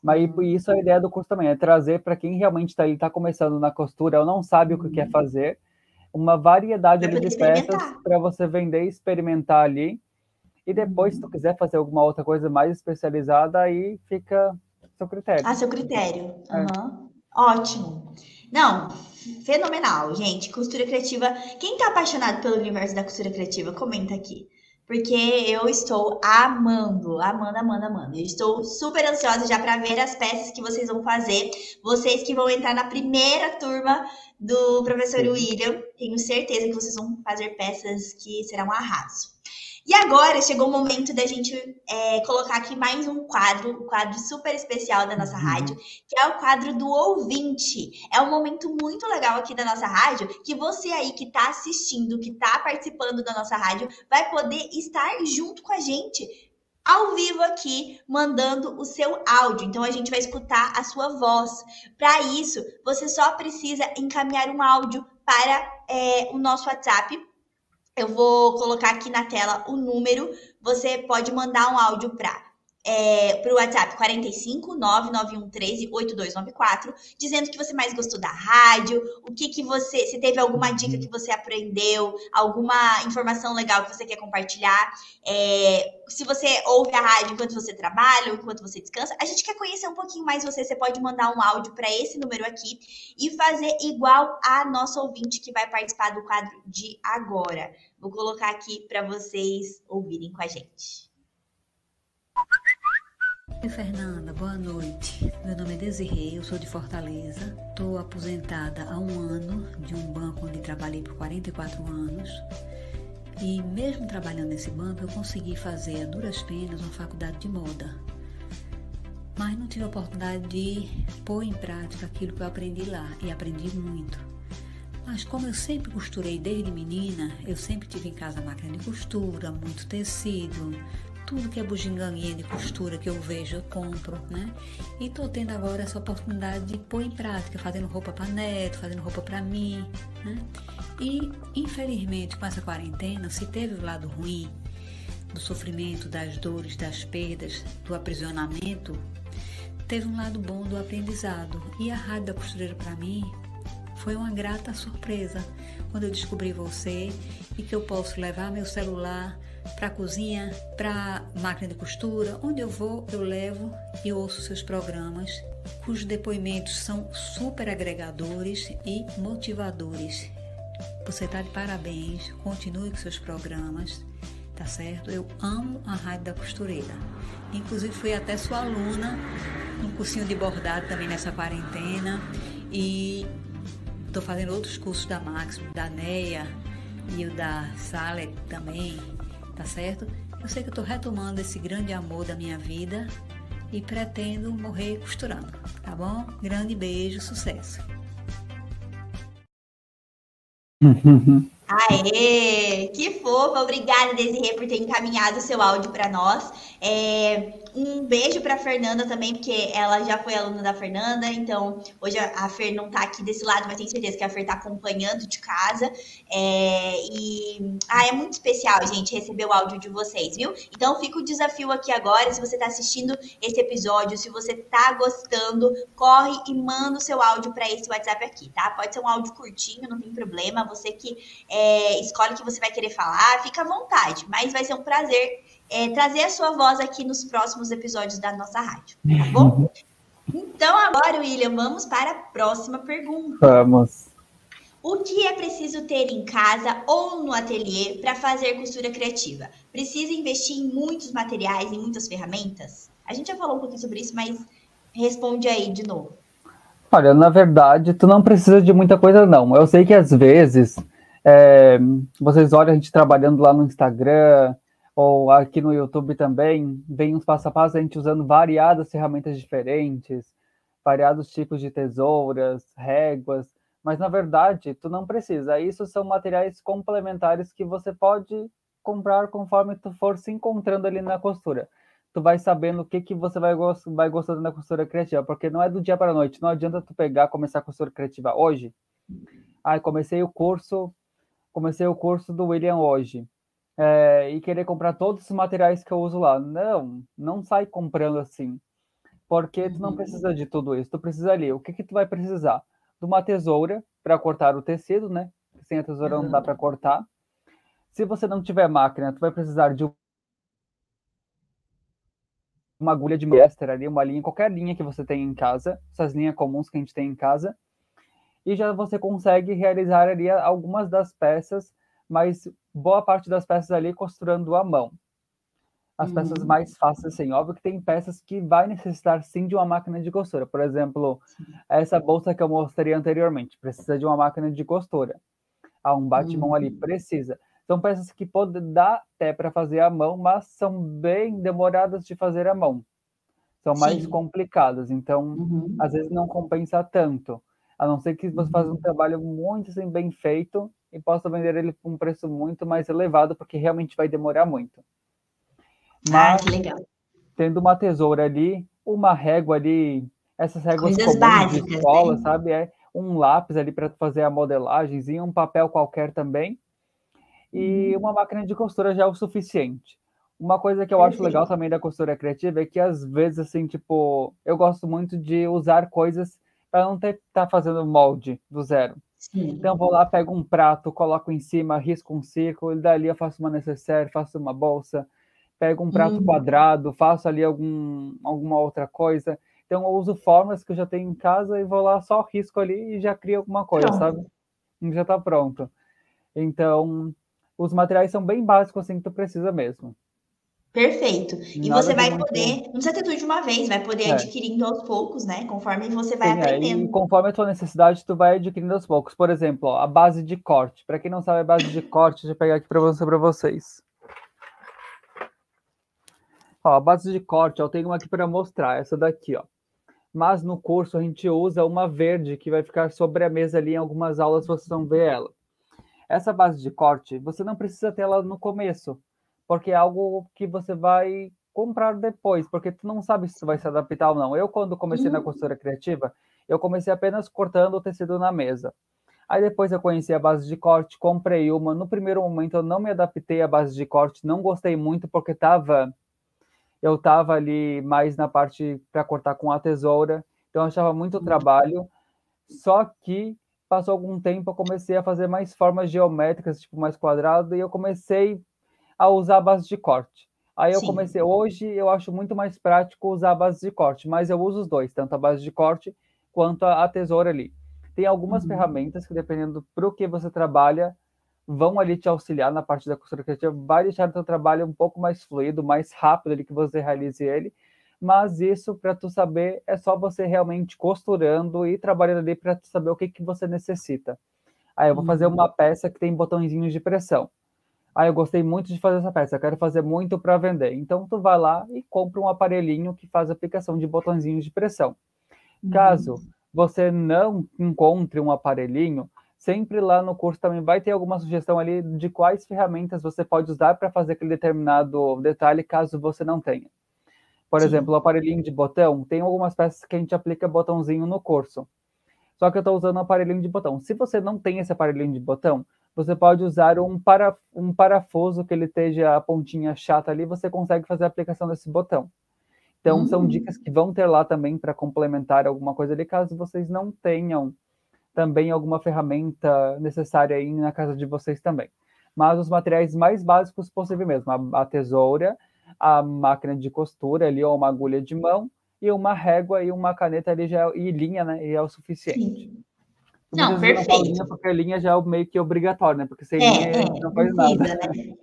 Mas isso é a ideia do curso também, é trazer para quem realmente está tá começando na costura ou não sabe o que quer uhum. fazer, uma variedade de peças para você vender e experimentar ali. E depois, se tu uhum. quiser fazer alguma outra coisa mais especializada, aí fica seu critério. Ah, seu critério. Uhum. Ótimo. Não, fenomenal, gente. Costura criativa. Quem tá apaixonado pelo universo da costura criativa, comenta aqui. porque eu estou amando, amando, amando, amando. Eu estou super ansiosa já para ver as peças que vocês vão fazer. Vocês que vão entrar na primeira turma do professor William, tenho certeza que vocês vão fazer peças que serão um arraso. E agora chegou o momento da gente é, colocar aqui mais um quadro, um quadro super especial da nossa uhum. rádio, que é o quadro do ouvinte. É um momento muito legal aqui da nossa rádio, que você aí que está assistindo, que está participando da nossa rádio, vai poder estar junto com a gente ao vivo aqui, mandando o seu áudio. Então a gente vai escutar a sua voz. Para isso, você só precisa encaminhar um áudio para é, o nosso WhatsApp eu vou colocar aqui na tela o número. Você pode mandar um áudio para é, para o WhatsApp 45 99113 8294, dizendo que você mais gostou da rádio, o que que você, se teve alguma dica que você aprendeu, alguma informação legal que você quer compartilhar, é, se você ouve a rádio enquanto você trabalha ou enquanto você descansa, a gente quer conhecer um pouquinho mais você, você pode mandar um áudio para esse número aqui e fazer igual a nossa ouvinte que vai participar do quadro de agora. Vou colocar aqui para vocês ouvirem com a gente. Oi, Fernanda, boa noite. Meu nome é Desirê, eu sou de Fortaleza. Estou aposentada há um ano de um banco onde trabalhei por 44 anos. E mesmo trabalhando nesse banco, eu consegui fazer a duras penas uma faculdade de moda. Mas não tive a oportunidade de pôr em prática aquilo que eu aprendi lá e aprendi muito. Mas como eu sempre costurei desde menina, eu sempre tive em casa máquina de costura, muito tecido, tudo que é bugiganguinha de costura que eu vejo, eu compro, né? E tô tendo agora essa oportunidade de pôr em prática, fazendo roupa para neto, fazendo roupa para mim, né? E infelizmente com essa quarentena, se teve o lado ruim do sofrimento, das dores, das perdas, do aprisionamento, teve um lado bom do aprendizado. E a Rádio da Costureira para mim foi uma grata surpresa quando eu descobri você e que eu posso levar meu celular para a cozinha, para máquina de costura, onde eu vou, eu levo e ouço seus programas, cujos depoimentos são super agregadores e motivadores. Você está de parabéns, continue com seus programas, tá certo? Eu amo a Rádio da Costureira. Inclusive fui até sua aluna no cursinho de bordado também nessa quarentena e estou fazendo outros cursos da Máximo, da NEA e o da Sale também, tá certo? Eu sei que eu estou retomando esse grande amor da minha vida e pretendo morrer costurando, tá bom? Grande beijo, sucesso! Aê! Que fofa! Obrigada, Desirê, por ter encaminhado o seu áudio para nós. É, um beijo para Fernanda também, porque ela já foi aluna da Fernanda, então hoje a Fer não está aqui desse lado, mas tenho certeza que a Fer está acompanhando de casa. É, e ah, é muito especial, gente, receber o áudio de vocês, viu? Então fica o desafio aqui agora. Se você está assistindo esse episódio, se você está gostando, corre e manda o seu áudio para esse WhatsApp aqui, tá? Pode ser um áudio curtinho, não tem problema. Você que é, escolhe o que você vai querer falar, fica à vontade, mas vai ser um prazer é, trazer a sua voz aqui nos próximos episódios da nossa rádio, tá bom? Então, agora, William, vamos para a próxima pergunta. Vamos. O que é preciso ter em casa ou no ateliê para fazer costura criativa? Precisa investir em muitos materiais, em muitas ferramentas? A gente já falou um pouquinho sobre isso, mas responde aí de novo. Olha, na verdade, tu não precisa de muita coisa, não. Eu sei que às vezes é, vocês olham a gente trabalhando lá no Instagram, ou aqui no YouTube também, vem uns passo a passo a gente usando variadas ferramentas diferentes, variados tipos de tesouras, réguas, mas na verdade tu não precisa. Isso são materiais complementares que você pode comprar conforme tu for se encontrando ali na costura. Tu vai sabendo o que que você vai, vai gostando da costura criativa, porque não é do dia para a noite. Não adianta tu pegar começar a costura criativa hoje. Ai, comecei o curso, comecei o curso do William hoje é, e querer comprar todos os materiais que eu uso lá. Não, não sai comprando assim. Porque tu não uhum. precisa de tudo isso. Tu precisa ali. O que que tu vai precisar? De uma tesoura para cortar o tecido, né? Sem a tesoura não dá para cortar. Se você não tiver máquina, tu vai precisar de uma agulha de mestre ali, uma linha, qualquer linha que você tem em casa, essas linhas comuns que a gente tem em casa, e já você consegue realizar ali algumas das peças mas boa parte das peças ali costurando à mão. As uhum. peças mais fáceis, assim, óbvio que tem peças que vai necessitar sim de uma máquina de costura. Por exemplo, essa bolsa que eu mostrei anteriormente, precisa de uma máquina de costura. Há um batimão uhum. ali, precisa. São peças que podem dar até para fazer à mão, mas são bem demoradas de fazer à mão. São mais sim. complicadas, então uhum. às vezes não compensa tanto. A não ser que você faça um uhum. trabalho muito assim, bem feito e possa vender ele por um preço muito mais elevado, porque realmente vai demorar muito. Mas, ah, legal. Tendo uma tesoura ali, uma régua ali, essas réguas Coisas comuns básicas, de escola, né? sabe? É um lápis ali para fazer a modelagem, e um papel qualquer também. E hum. uma máquina de costura já é o suficiente. Uma coisa que eu acho legal também da costura criativa é que às vezes assim, tipo, eu gosto muito de usar coisas para não ter tá fazendo molde do zero. Sim. Então vou lá, pego um prato, coloco em cima, risco um círculo, e dali eu faço uma necessaire, faço uma bolsa, pego um prato uhum. quadrado, faço ali algum, alguma outra coisa. Então eu uso formas que eu já tenho em casa e vou lá, só risco ali e já crio alguma coisa, pronto. sabe? E já está pronto. Então, os materiais são bem básicos assim que tu precisa mesmo. Perfeito. E Nada você vai poder, não precisa ter tudo de uma vez, vai poder é. adquirindo aos poucos, né? Conforme você vai Sim, aprendendo. É. E conforme a tua necessidade, tu vai adquirindo aos poucos. Por exemplo, ó, a base de corte. Para quem não sabe a base de corte, deixa eu pegar aqui para vocês. Ó, a base de corte, eu tenho uma aqui para mostrar, essa daqui, ó. Mas no curso a gente usa uma verde que vai ficar sobre a mesa ali em algumas aulas vocês vão ver ela. Essa base de corte, você não precisa ter ela no começo, porque é algo que você vai comprar depois, porque tu não sabe se tu vai se adaptar ou não. Eu, quando comecei na uhum. costura criativa, eu comecei apenas cortando o tecido na mesa. Aí depois eu conheci a base de corte, comprei uma. No primeiro momento eu não me adaptei à base de corte, não gostei muito porque estava eu estava ali mais na parte para cortar com a tesoura, então eu achava muito uhum. trabalho. Só que passou algum tempo, eu comecei a fazer mais formas geométricas, tipo mais quadrado, e eu comecei a usar a base de corte. Aí eu Sim. comecei, hoje eu acho muito mais prático usar a base de corte, mas eu uso os dois, tanto a base de corte quanto a, a tesoura ali. Tem algumas uhum. ferramentas que, dependendo para o que você trabalha, vão ali te auxiliar na parte da costura criativa, vai deixar o teu trabalho um pouco mais fluido, mais rápido ali que você realize ele, mas isso para tu saber é só você realmente costurando e trabalhando ali para tu saber o que que você necessita. Aí eu vou fazer uma uhum. peça que tem botõezinhos de pressão. Aí eu gostei muito de fazer essa peça, eu quero fazer muito para vender. Então tu vai lá e compra um aparelhinho que faz aplicação de botõezinhos de pressão. Caso uhum. você não encontre um aparelhinho, sempre lá no curso também vai ter alguma sugestão ali de quais ferramentas você pode usar para fazer aquele determinado detalhe, caso você não tenha. Por Sim. exemplo, o aparelhinho de botão, tem algumas peças que a gente aplica botãozinho no curso. Só que eu estou usando um aparelhinho de botão. Se você não tem esse aparelhinho de botão, você pode usar um, para, um parafuso que ele esteja a pontinha chata ali, você consegue fazer a aplicação desse botão. Então, hum. são dicas que vão ter lá também para complementar alguma coisa ali, caso vocês não tenham também alguma ferramenta necessária aí na casa de vocês também. Mas os materiais mais básicos possível mesmo, a, a tesoura, a máquina de costura ali, ou uma agulha de mão, e uma régua e uma caneta ali já, e linha, né? E é o suficiente. Sim. Não, perfeito. Linha, porque a linha já é meio que obrigatório, né? Porque sem é, linha é, não faz nada. Né?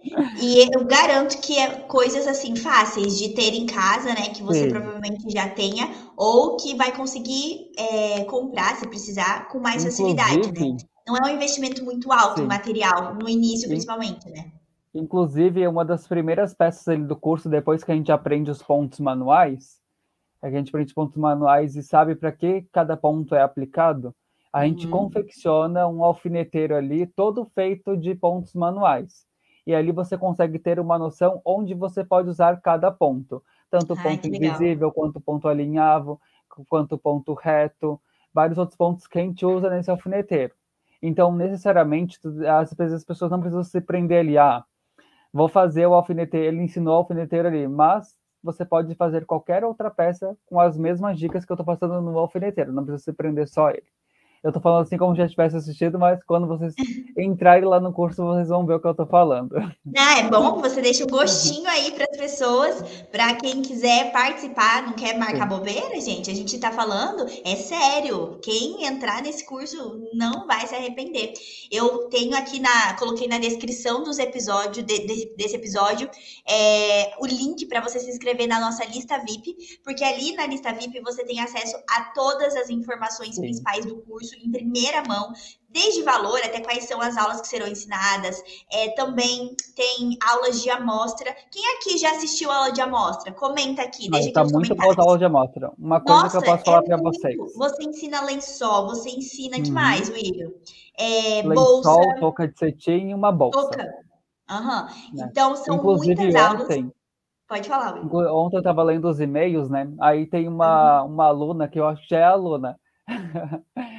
E eu garanto que é coisas assim fáceis de ter em casa, né? Que você Sim. provavelmente já tenha, ou que vai conseguir é, comprar, se precisar, com mais Inclusive, facilidade, né? Não é um investimento muito alto Sim. material, no início, Sim. principalmente, né? Inclusive, uma das primeiras peças ali do curso, depois que a gente aprende os pontos manuais, a gente aprende os pontos manuais e sabe para que cada ponto é aplicado, a gente uhum. confecciona um alfineteiro ali, todo feito de pontos manuais. E ali você consegue ter uma noção onde você pode usar cada ponto. Tanto o ponto invisível, quanto o ponto alinhavo, quanto o ponto reto, vários outros pontos que a gente usa nesse alfineteiro. Então, necessariamente, às vezes as pessoas não precisam se prender ali. Ah, vou fazer o alfineteiro, ele ensinou o alfineteiro ali, mas você pode fazer qualquer outra peça com as mesmas dicas que eu estou passando no alfineteiro, não precisa se prender só ele. Eu tô falando assim como já tivesse assistido, mas quando vocês entrarem lá no curso, vocês vão ver o que eu tô falando. Ah, é bom que você deixa o um gostinho aí para as pessoas, para quem quiser participar, não quer marcar Sim. bobeira, gente. A gente tá falando, é sério. Quem entrar nesse curso não vai se arrepender. Eu tenho aqui na, coloquei na descrição dos episódios de, de, desse episódio é, o link para você se inscrever na nossa lista VIP, porque ali na lista VIP você tem acesso a todas as informações Sim. principais do curso em primeira mão, desde valor até quais são as aulas que serão ensinadas. É, também tem aulas de amostra. Quem aqui já assistiu aula de amostra? Comenta aqui, deixa Está muito boa a aula de amostra. Uma coisa Nossa, que eu posso falar é para vocês. Você ensina lençol, você ensina uhum. demais, William. É, lençol, bolsa, touca de cetim e uma bolsa. Touca. Uhum. Então, são Inclusive, muitas aulas. Ontem, Pode falar, William. Ontem eu estava lendo os e-mails, né? Aí tem uma, uhum. uma aluna que eu acho que já é aluna.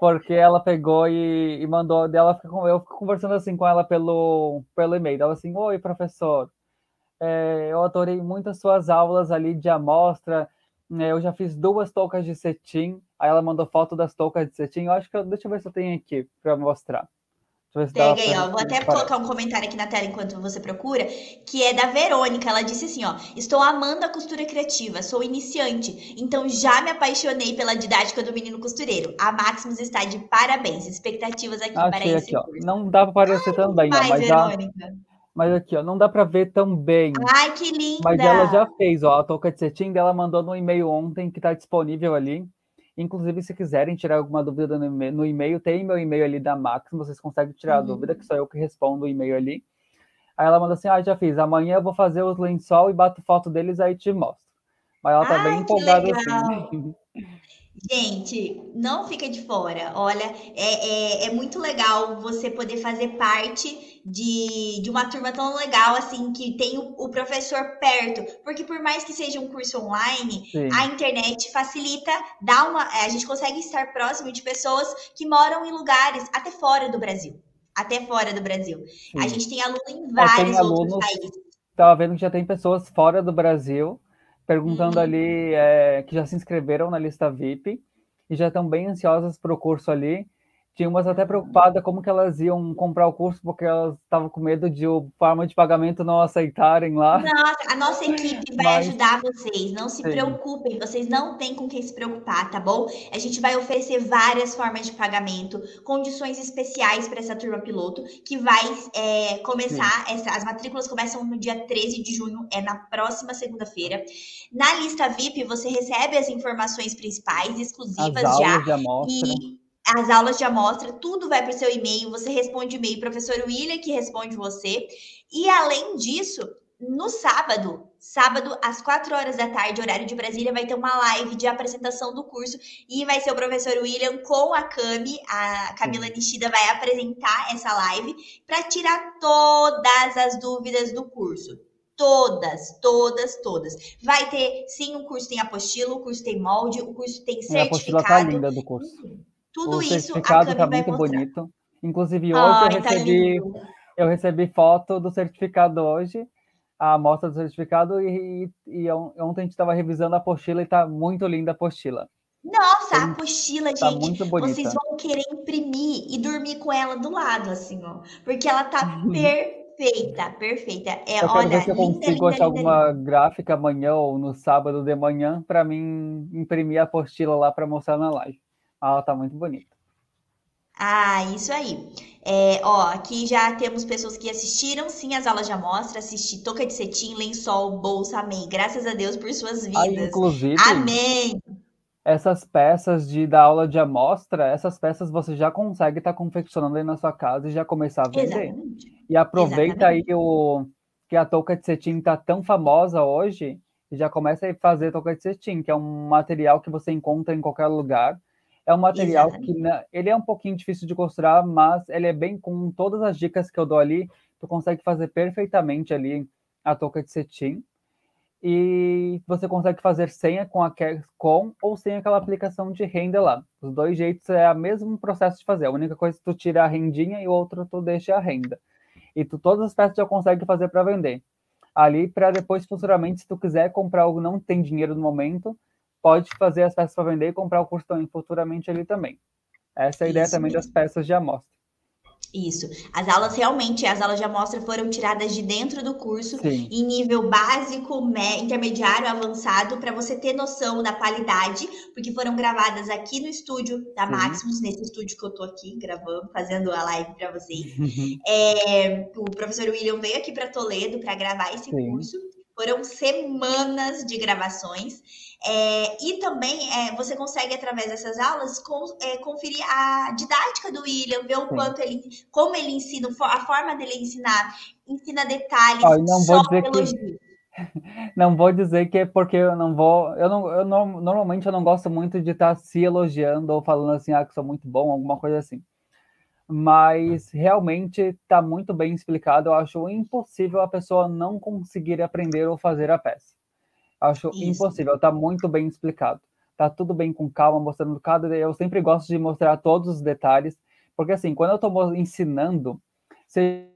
porque ela pegou e, e mandou dela eu fico conversando assim com ela pelo pelo e-mail. Ela assim oi professor. É, eu adorei muito as suas aulas ali de amostra. Né, eu já fiz duas toucas de cetim. Aí ela mandou foto das toucas de cetim. Eu acho que eu, deixa eu ver se eu tenho aqui para mostrar Aí, ó. Vou até colocar um comentário aqui na tela enquanto você procura, que é da Verônica. Ela disse assim, ó: "Estou amando a costura criativa, sou iniciante, então já me apaixonei pela didática do menino costureiro. A Maximus está de parabéns. Expectativas aqui Achei para esse. Aqui, ó. Não dá para aparecer Ai, também, ó, mas Verônica. Mas aqui, ó, não dá para ver tão bem. Ai, que linda! Mas ela já fez, ó, a touca de cetim dela mandou no e-mail ontem, que está disponível ali. Inclusive, se quiserem tirar alguma dúvida no e-mail, tem meu e-mail ali da Max, vocês conseguem tirar uhum. a dúvida, que sou eu que respondo o e-mail ali. Aí ela manda assim: Ah, já fiz, amanhã eu vou fazer os lençol e bato foto deles, aí te mostro. Mas ela tá Ai, bem empolgada assim. Gente, não fica de fora. Olha, é, é, é, muito legal você poder fazer parte de, de uma turma tão legal assim, que tem o, o professor perto. Porque por mais que seja um curso online, Sim. a internet facilita, dá uma. A gente consegue estar próximo de pessoas que moram em lugares até fora do Brasil. Até fora do Brasil. Sim. A gente tem aluno em vários outros países. Estava vendo que já tem pessoas fora do Brasil perguntando uhum. ali é, que já se inscreveram na lista VIP e já estão bem ansiosas para o curso ali tinha umas até preocupadas como que elas iam comprar o curso, porque elas estavam com medo de o forma de pagamento não aceitarem lá. Nossa, a nossa equipe vai Mas... ajudar vocês, não se Sim. preocupem, vocês não têm com quem se preocupar, tá bom? A gente vai oferecer várias formas de pagamento, condições especiais para essa turma piloto, que vai é, começar, essa, as matrículas começam no dia 13 de junho, é na próxima segunda-feira. Na lista VIP, você recebe as informações principais, exclusivas as já. De amostra. E as aulas de amostra, tudo vai para o seu e-mail, você responde e-mail, professor William que responde você. E além disso, no sábado, sábado às 4 horas da tarde, horário de Brasília, vai ter uma live de apresentação do curso e vai ser o professor William com a Cami, a Camila Nishida vai apresentar essa live para tirar todas as dúvidas do curso. Todas, todas, todas. Vai ter, sim, o curso tem apostila, o curso tem molde, o curso tem certificado. a apostila tá linda do curso. Tudo o isso certificado está muito mostrar. bonito. Inclusive hoje eu tá recebi eu recebi foto do certificado hoje, a amostra do certificado e, e, ontem a gente estava revisando a apostila e está muito linda a apostila. Nossa, a apostila, tá gente, vocês vão querer imprimir e dormir com ela do lado, assim, ó, porque ela tá perfeita, perfeita. É, eu olha, ver se eu consigo linda, achar linda, alguma linda. gráfica amanhã ou no sábado de manhã para mim imprimir a apostila lá para mostrar na live. Ela tá muito bonita. Ah, isso aí. É, ó, aqui já temos pessoas que assistiram sim as aulas de amostra, assisti toca de cetim, lençol, bolsa, amém. Graças a Deus por suas vidas. Ah, inclusive, amém. Essas peças de da aula de amostra, essas peças você já consegue estar tá confeccionando aí na sua casa e já começar a vender. Exatamente. E aproveita Exatamente. aí o que a touca de cetim tá tão famosa hoje e já começa a fazer touca de cetim, que é um material que você encontra em qualquer lugar é um material Exato. que ele é um pouquinho difícil de costurar, mas ele é bem com todas as dicas que eu dou ali, tu consegue fazer perfeitamente ali a touca de cetim. E você consegue fazer sem com, a, com ou sem aquela aplicação de renda lá. Os dois jeitos é o mesmo processo de fazer. A única coisa é tu tira a rendinha e o outro tu deixa a renda. E tu todas as peças já consegue fazer para vender. Ali para depois futuramente, se tu quiser comprar algo não tem dinheiro no momento, pode fazer as peças para vender e comprar o curso também futuramente ali também. Essa é a ideia Isso também mesmo. das peças de amostra. Isso. As aulas realmente, as aulas de amostra foram tiradas de dentro do curso, Sim. em nível básico, intermediário, avançado, para você ter noção da qualidade, porque foram gravadas aqui no estúdio da Sim. Maximus, nesse estúdio que eu tô aqui gravando, fazendo a live para vocês. Uhum. É, o professor William veio aqui para Toledo para gravar esse Sim. curso. Foram semanas de gravações. É, e também é, você consegue, através dessas aulas, com, é, conferir a didática do William, ver o quanto ele, como ele ensina, a forma dele ensinar, ensina detalhes, não vou dizer que Não vou dizer que é porque eu não vou. Eu não, eu não, normalmente eu não gosto muito de estar se elogiando ou falando assim, ah, que sou muito bom, alguma coisa assim. Mas realmente está muito bem explicado. Eu acho impossível a pessoa não conseguir aprender ou fazer a peça. Acho Isso. impossível, está muito bem explicado. Está tudo bem com calma, mostrando cada. Eu sempre gosto de mostrar todos os detalhes, porque assim, quando eu estou ensinando, seja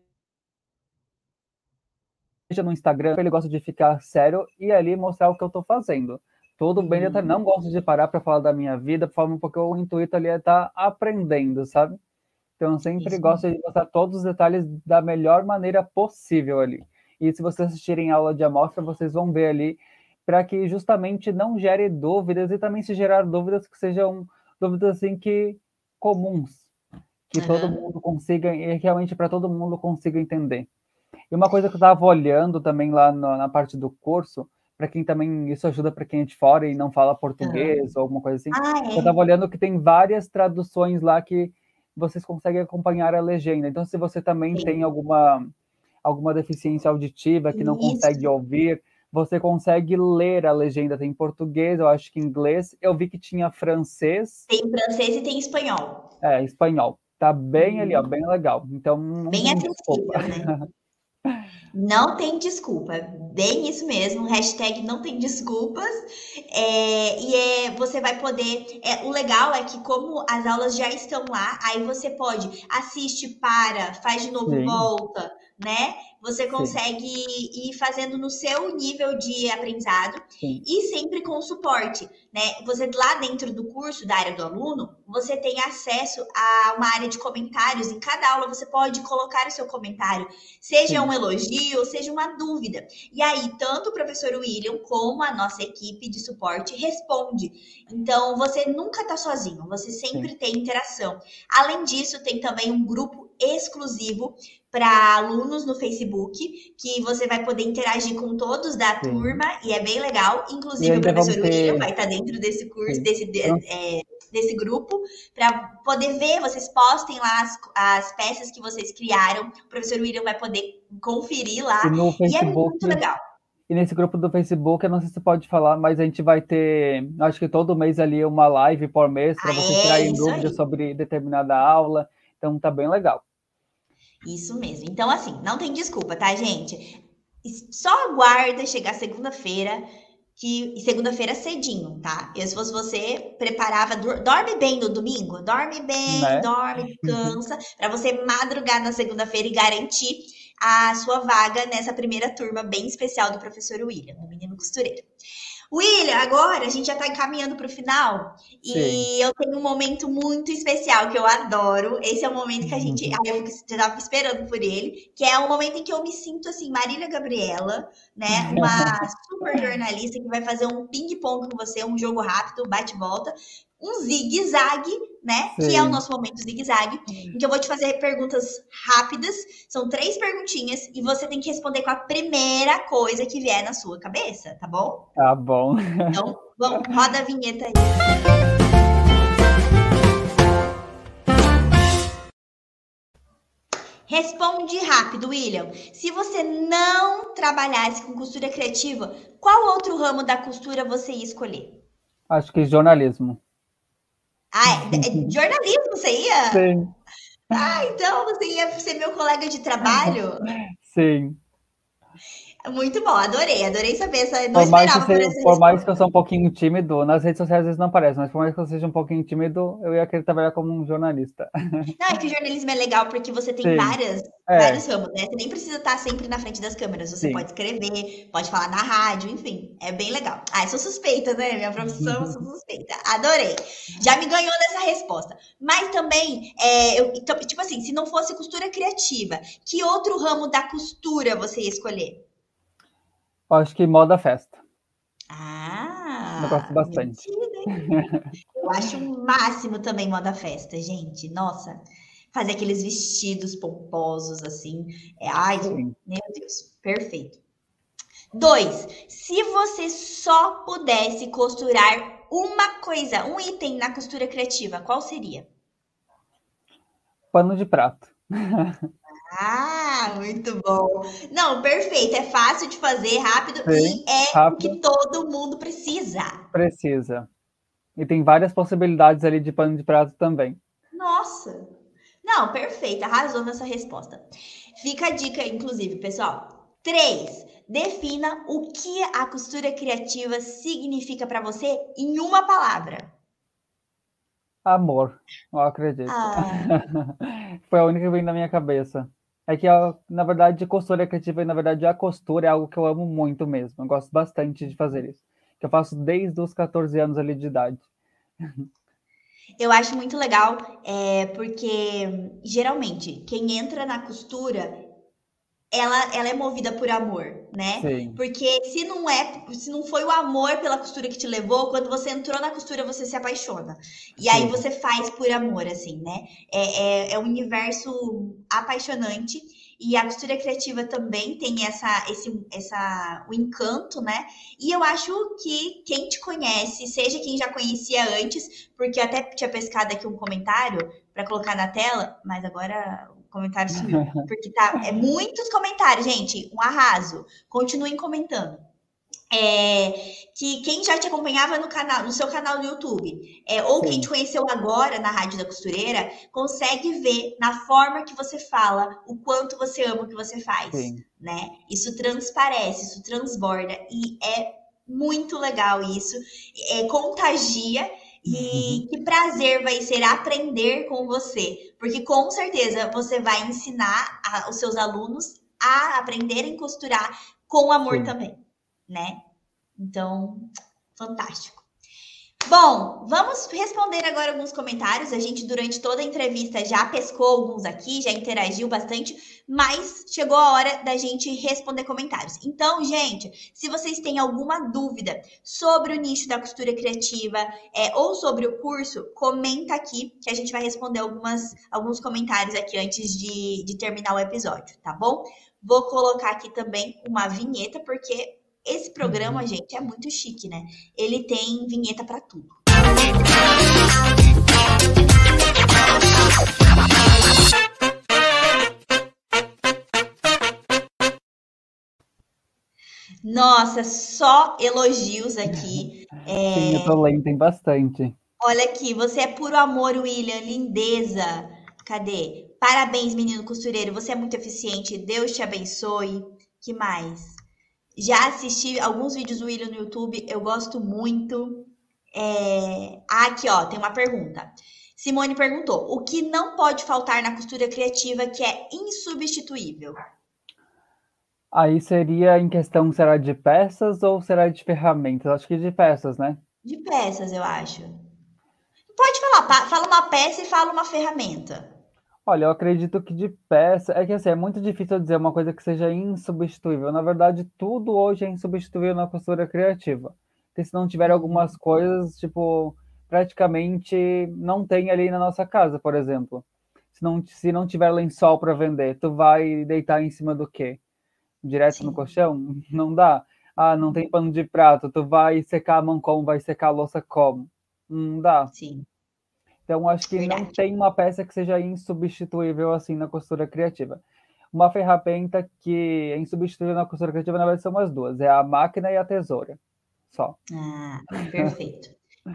no Instagram, ele gosta de ficar sério e ali mostrar o que eu estou fazendo. Tudo bem, eu não gosto de parar para falar da minha vida, porque o intuito ali é estar tá aprendendo, sabe? Então, eu sempre Isso. gosto de mostrar todos os detalhes da melhor maneira possível ali. E se vocês assistirem a aula de amostra, vocês vão ver ali para que justamente não gere dúvidas e também se gerar dúvidas que sejam dúvidas assim que comuns, que uhum. todo mundo consiga e realmente para todo mundo consiga entender. E uma coisa que eu estava olhando também lá na, na parte do curso, para quem também isso ajuda para quem é de fora e não fala português uhum. ou alguma coisa assim. Ah, é? Eu estava olhando que tem várias traduções lá que vocês conseguem acompanhar a legenda. Então, se você também Sim. tem alguma alguma deficiência auditiva que não isso. consegue ouvir, você consegue ler a legenda, tem português, eu acho que inglês, eu vi que tinha francês. Tem francês e tem espanhol. É, espanhol. Tá bem ali, ó, uhum. bem legal. Então, bem acessível, né? Não tem desculpa, bem isso mesmo. Hashtag não tem desculpas. É, e é, você vai poder. É, o legal é que, como as aulas já estão lá, aí você pode assiste, para, faz de novo, Sim. volta, né? Você consegue Sim. ir fazendo no seu nível de aprendizado Sim. e sempre com suporte, né? Você lá dentro do curso da área do aluno, você tem acesso a uma área de comentários. Em cada aula você pode colocar o seu comentário, seja Sim. um elogio, seja uma dúvida. E aí, tanto o professor William como a nossa equipe de suporte responde. Então, você nunca está sozinho, você sempre tem interação. Além disso, tem também um grupo exclusivo para alunos no Facebook, que você vai poder interagir com todos da Sim. turma, e é bem legal. Inclusive, o professor ter... William vai estar dentro desse curso, desse, é, desse grupo, para poder ver, vocês postem lá as, as peças que vocês criaram. O professor William vai poder conferir lá. E, no Facebook, e é muito legal. E nesse grupo do Facebook, eu não sei se você pode falar, mas a gente vai ter, acho que todo mês ali, uma live por mês para ah, você é, tirar dúvidas sobre determinada aula. Então tá bem legal. Isso mesmo. Então, assim, não tem desculpa, tá, gente? Só aguarda chegar segunda-feira, que segunda-feira cedinho, tá? Eu, se fosse você, preparava, dorme bem no domingo, dorme bem, né? dorme, cansa, para você madrugar na segunda-feira e garantir a sua vaga nessa primeira turma bem especial do professor William, do Menino Costureiro. William, agora a gente já está encaminhando para o final Sim. e eu tenho um momento muito especial que eu adoro. Esse é o momento que a gente. Uhum. eu estava esperando por ele, que é o momento em que eu me sinto assim, Marília Gabriela, né? Uma super jornalista que vai fazer um ping-pong com você, um jogo rápido, bate-volta, um zigue-zague, né? Sim. Que é o nosso momento zigue-zague, em que eu vou te fazer perguntas rápidas. São três perguntinhas e você tem que responder com a primeira coisa que vier na sua cabeça, tá bom? Tá bom. Então, vamos, roda a vinheta aí. Responde rápido, William. Se você não trabalhasse com costura criativa, qual outro ramo da costura você ia escolher? Acho que jornalismo. Ah, é, é jornalismo você ia? Sim. Ah, então você ia ser meu colega de trabalho? Sim. Muito bom, adorei, adorei saber essa. Não por mais, que, seja, por mais que eu sou um pouquinho tímido, nas redes sociais às vezes não aparece, mas por mais que eu seja um pouquinho tímido, eu ia querer trabalhar como um jornalista. Não, é que o jornalismo é legal porque você tem várias, é. vários ramos, né? Você nem precisa estar sempre na frente das câmeras, você Sim. pode escrever, pode falar na rádio, enfim, é bem legal. Ah, eu sou suspeita, né? Minha profissão, sou suspeita. Adorei. Já me ganhou nessa resposta. Mas também, é, eu, tipo assim, se não fosse costura criativa, que outro ramo da costura você ia escolher? Eu acho que moda festa. Ah! Eu gosto bastante. Mentira, eu acho o máximo também moda festa, gente. Nossa, fazer aqueles vestidos pomposos assim. É, ai, Sim. meu Deus, perfeito. Dois, se você só pudesse costurar uma coisa, um item na costura criativa, qual seria? Pano de prato. Ah, muito bom. Não, perfeito. É fácil de fazer, rápido Sim, e é rápido. o que todo mundo precisa. Precisa. E tem várias possibilidades ali de pano de prato também. Nossa. Não, perfeito. Arrasou nessa resposta. Fica a dica, inclusive, pessoal. Três. Defina o que a costura criativa significa para você em uma palavra. Amor, eu acredito. Ah. Foi a única que veio na minha cabeça. É que, na verdade, costura criativa, na verdade, a costura é algo que eu amo muito mesmo. Eu gosto bastante de fazer isso. Que eu faço desde os 14 anos ali de idade. Eu acho muito legal, é, porque geralmente quem entra na costura, ela, ela é movida por amor, né? Sim. Porque se não é, se não foi o amor pela costura que te levou, quando você entrou na costura, você se apaixona. E Sim. aí você faz por amor, assim, né? É, é, é um universo apaixonante. E a costura criativa também tem essa, esse, essa, o encanto, né? E eu acho que quem te conhece, seja quem já conhecia antes, porque até tinha pescado aqui um comentário para colocar na tela, mas agora comentário sumiu. Porque tá, é muitos comentários, gente, um arraso. Continuem comentando é, que quem já te acompanhava no canal, no seu canal do YouTube, é, ou Sim. quem te conheceu agora na Rádio da Costureira, consegue ver na forma que você fala o quanto você ama o que você faz, Sim. né? Isso transparece, isso transborda e é muito legal isso, é, contagia e uhum. que prazer vai ser aprender com você, porque com certeza você vai ensinar a, os seus alunos a aprenderem a costurar com amor Sim. também né? Então, fantástico. Bom, vamos responder agora alguns comentários. A gente, durante toda a entrevista, já pescou alguns aqui, já interagiu bastante, mas chegou a hora da gente responder comentários. Então, gente, se vocês têm alguma dúvida sobre o nicho da costura criativa é, ou sobre o curso, comenta aqui que a gente vai responder algumas, alguns comentários aqui antes de, de terminar o episódio, tá bom? Vou colocar aqui também uma vinheta, porque esse programa, uhum. gente, é muito chique, né? Ele tem vinheta para tudo. Nossa, só elogios aqui. É... Sim, eu tô lendo, tem bastante. Olha aqui, você é puro amor, William, lindeza. Cadê? Parabéns, menino costureiro, você é muito eficiente. Deus te abençoe. Que mais? Já assisti alguns vídeos do William no YouTube, eu gosto muito. É... Ah, aqui, ó, tem uma pergunta. Simone perguntou: o que não pode faltar na costura criativa que é insubstituível? Aí seria em questão, será de peças ou será de ferramentas? Acho que de peças, né? De peças, eu acho. Pode falar, fala uma peça e fala uma ferramenta. Olha, eu acredito que de peça. É que assim, é muito difícil dizer uma coisa que seja insubstituível. Na verdade, tudo hoje é insubstituível na costura criativa. Porque se não tiver algumas coisas, tipo, praticamente não tem ali na nossa casa, por exemplo. Se não, se não tiver lençol para vender, tu vai deitar em cima do quê? Direto Sim. no colchão? Não dá. Ah, não tem pano de prato, tu vai secar a mão como? Vai secar a louça como? Não dá. Sim. Então, acho que Verdade. não tem uma peça que seja insubstituível assim na costura criativa. Uma ferramenta que é insubstituível na costura criativa, na verdade, são as duas: é a máquina e a tesoura. Só. Ah, perfeito.